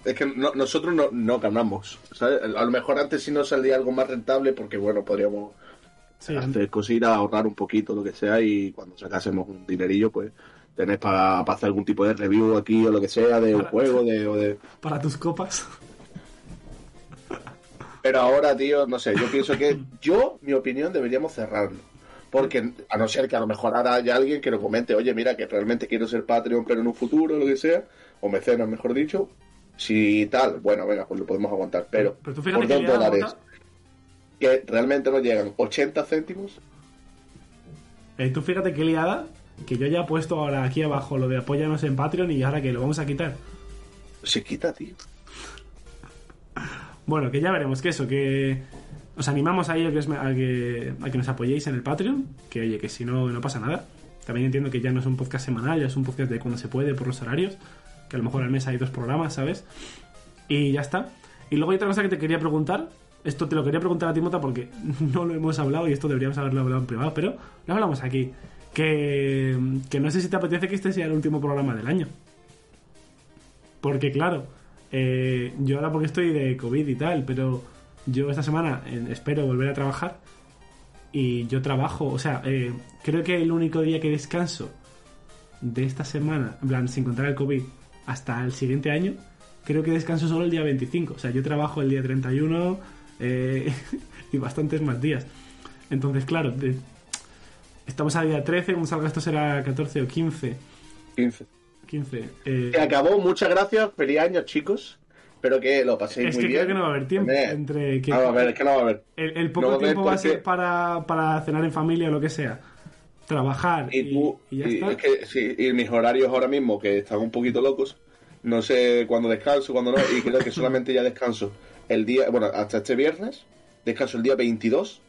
es que no- nosotros no, no ganamos. ¿sabes? A lo mejor antes sí nos salía algo más rentable porque, bueno, podríamos Sí, hacer cositas, ahorrar un poquito, lo que sea, y cuando sacásemos un dinerillo, pues tenés para hacer algún tipo de review aquí o lo que sea de un juego, de, o de... para tus copas. Pero ahora, tío, no sé, yo pienso que yo, mi opinión, deberíamos cerrarlo. Porque a no ser que a lo mejor ahora haya alguien que nos comente, oye, mira, que realmente quiero ser Patreon, pero en un futuro, lo que sea, o mecenas, mejor dicho, Si tal, bueno, venga, pues lo podemos aguantar. Pero, Pero tú fíjate por dos dólares que realmente nos llegan 80 céntimos, Eh, tú fíjate qué liada que yo ya he puesto ahora aquí abajo lo de apóyanos en Patreon y ahora que lo vamos a quitar. se quita, tío. Bueno, que ya veremos que eso, que os animamos a ello que, a que, a que nos apoyéis en el Patreon, que oye, que si no, no pasa nada. También entiendo que ya no es un podcast semanal, ya es un podcast de cuando se puede por los horarios, que a lo mejor al mes hay dos programas, ¿sabes? Y ya está. Y luego hay otra cosa que te quería preguntar, esto te lo quería preguntar a Timota porque no lo hemos hablado y esto deberíamos haberlo hablado en privado, pero lo hablamos aquí. Que, que no sé si te apetece que este sea el último programa del año. Porque claro, eh, yo ahora porque estoy de COVID y tal, pero yo esta semana espero volver a trabajar y yo trabajo, o sea, eh, creo que el único día que descanso de esta semana, en plan, sin contar el COVID, hasta el siguiente año, creo que descanso solo el día 25. O sea, yo trabajo el día 31 eh, y bastantes más días. Entonces, claro, de- estamos a día 13, cuando salga esto será 14 o 15. 15. 15. eh, Se acabó, muchas gracias, feliz año, chicos. Espero que lo paséis es muy que bien. creo que no va a haber tiempo Eh, entre que No va a haber, es que no va a haber. el, el no poco va a haber tiempo va a ser para, para cenar en familia o lo que sea. Trabajar y, Y tú, y ya y está. es que sí, y mis horarios ahora mismo, que están un poquito locos, no sé cuándo descanso, cuándo no, y creo que solamente ya descanso el día, bueno, hasta este viernes, descanso el día 22,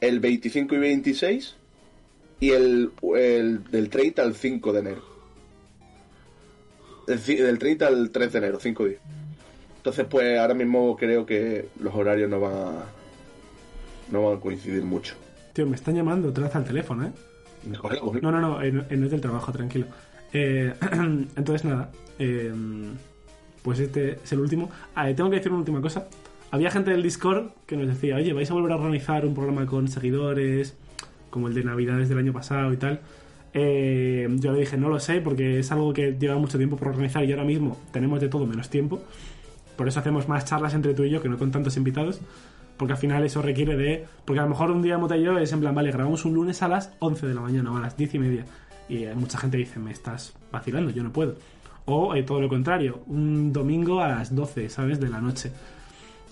el 25 y 26, y el, el del 30 al 5 de enero. Del, ci- del 30 al 3 de enero, 5 días. Entonces, pues ahora mismo creo que los horarios no van a, no van a coincidir mucho. Tío, me están llamando otra vez al teléfono, ¿eh? No, no, no, eh, no eh, no es del trabajo, tranquilo. Eh, entonces, nada. eh, pues este es el último. Ah, tengo que decir una última cosa. Había gente del Discord que nos decía, oye, vais a volver a organizar un programa con seguidores, como el de Navidades del año pasado y tal. Eh, yo le dije, no lo sé, porque es algo que lleva mucho tiempo por organizar y ahora mismo tenemos de todo menos tiempo. Por eso hacemos más charlas entre tú y yo, que no con tantos invitados. Porque al final eso requiere de. Porque a lo mejor un día Mota y yo es en plan, vale, grabamos un lunes a las 11 de la mañana o a las 10 y media. Y eh, mucha gente dice, me estás vacilando, yo no puedo. O eh, todo lo contrario, un domingo a las 12, ¿sabes? De la noche.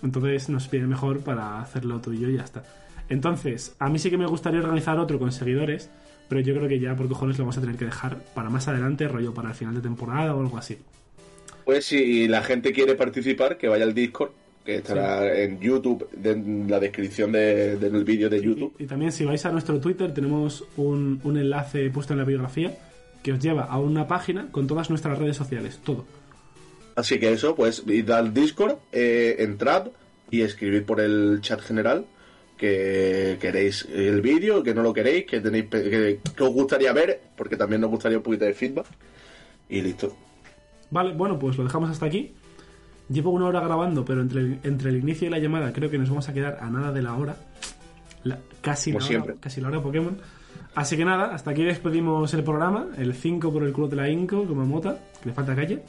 Entonces nos viene mejor para hacerlo tú y yo y ya está. Entonces, a mí sí que me gustaría organizar otro con seguidores, pero yo creo que ya por cojones lo vamos a tener que dejar para más adelante, rollo para el final de temporada o algo así. Pues si la gente quiere participar, que vaya al Discord, que estará en YouTube, de- en la descripción de- del vídeo de YouTube. Y, y también si vais a nuestro Twitter tenemos un, un enlace puesto en la biografía que os lleva a una página con todas nuestras redes sociales, todo. Así que eso, pues id al Discord, eh, entrad y escribid por el chat general que queréis el vídeo, que no lo queréis, que tenéis que, que os gustaría ver, porque también nos gustaría un poquito de feedback. Y listo. Vale, bueno, pues lo dejamos hasta aquí. Llevo una hora grabando, pero entre el, entre el inicio y la llamada creo que nos vamos a quedar a nada de la hora. La- casi, Como la siempre. hora, casi la hora Pokémon. Así que nada, hasta aquí despedimos el programa. El 5 por el culo de la Inco, como Mota, que le falta calle.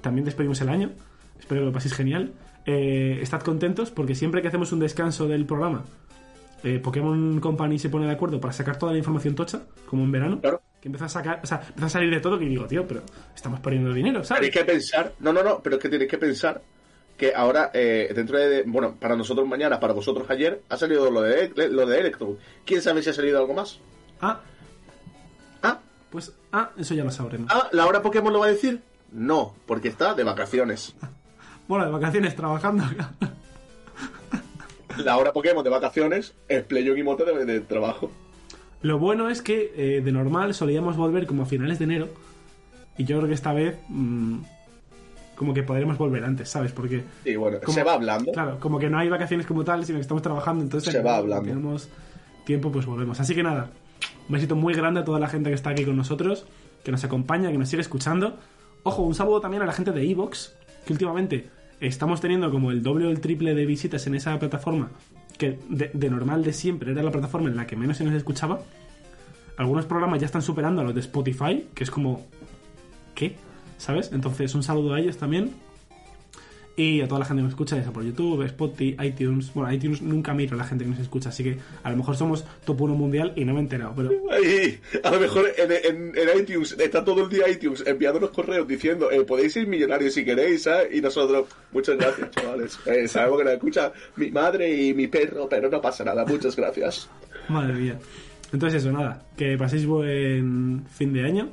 También despedimos el año. Espero que lo paséis genial. Eh, estad contentos porque siempre que hacemos un descanso del programa, eh, Pokémon Company se pone de acuerdo para sacar toda la información tocha, como en verano. Claro. Que empieza a sacar, o sea, empieza a salir de todo que digo, tío, pero estamos perdiendo dinero, ¿sabes? Tenéis que pensar, no, no, no, pero es que tenéis que pensar que ahora, eh, dentro de, bueno, para nosotros mañana, para vosotros ayer, ha salido lo de, lo de Electro. ¿Quién sabe si ha salido algo más? Ah, Ah, pues, ah, eso ya lo sabremos. ah, ¿la hora Pokémon lo va a decir? No, porque está de vacaciones. Bueno, de vacaciones, trabajando. La hora Pokémon de vacaciones es Playo y Mote de, de trabajo. Lo bueno es que eh, de normal solíamos volver como a finales de enero. Y yo creo que esta vez, mm, como que podremos volver antes, ¿sabes? Porque. Y bueno, como- se va hablando. Claro, como que no hay vacaciones como tal, sino que estamos trabajando. Entonces, Se va hablando. tenemos tiempo, pues volvemos. Así que nada, un besito muy grande a toda la gente que está aquí con nosotros, que nos acompaña, que nos sigue escuchando. Ojo, un saludo también a la gente de Evox, que últimamente estamos teniendo como el doble o el triple de visitas en esa plataforma, que de, normal de siempre era la plataforma en la que menos se nos escuchaba. Algunos programas ya están superando a los de Spotify, que es como... ¿Qué? ¿Sabes? Entonces, un saludo a ellos también. Y a toda la gente que nos escucha, ya sea por YouTube, Spotify, iTunes. Bueno, iTunes nunca miro a la gente que nos escucha, así que a lo mejor somos top 1 mundial y no me he enterado. Pero Ay, a lo mejor en, en- en iTunes está todo el día iTunes enviándonos correos diciendo eh, podéis ser millonarios si queréis, ¿sabes? Y nosotros, muchas gracias, chavales. Eh, sabemos que nos escucha mi madre y mi perro, pero no pasa nada, muchas gracias. Madre mía. Entonces eso, nada. Que paséis buen fin de año.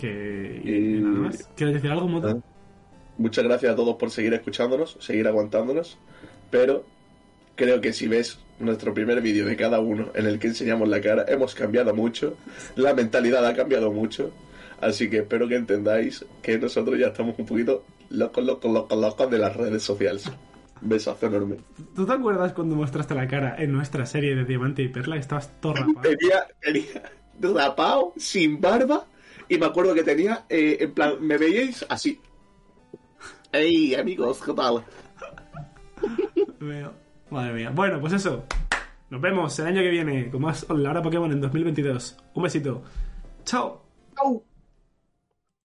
Que... Y, Y- nada más. ¿Quieres decir algo, Moto? Ah. Muchas gracias a todos por seguir escuchándonos, seguir aguantándonos, pero creo que si ves nuestro primer vídeo de cada uno en el que enseñamos la cara, hemos cambiado mucho, la mentalidad ha cambiado mucho, así que espero que entendáis que nosotros ya estamos un poquito locos, locos, locos, locos de las redes sociales. Besazo enorme. ¿Tú te acuerdas cuando mostraste la cara en nuestra serie de Diamante y Perla? Estabas todo rapado. Tenía, tenía rapado, sin barba, y me acuerdo que tenía, eh, en plan, me veíais así. Hey amigos, ¿qué tal? Veo. Madre mía. Bueno, pues eso. Nos vemos el año que viene con más La Hora Pokémon en 2022. Un besito. Chao. Au.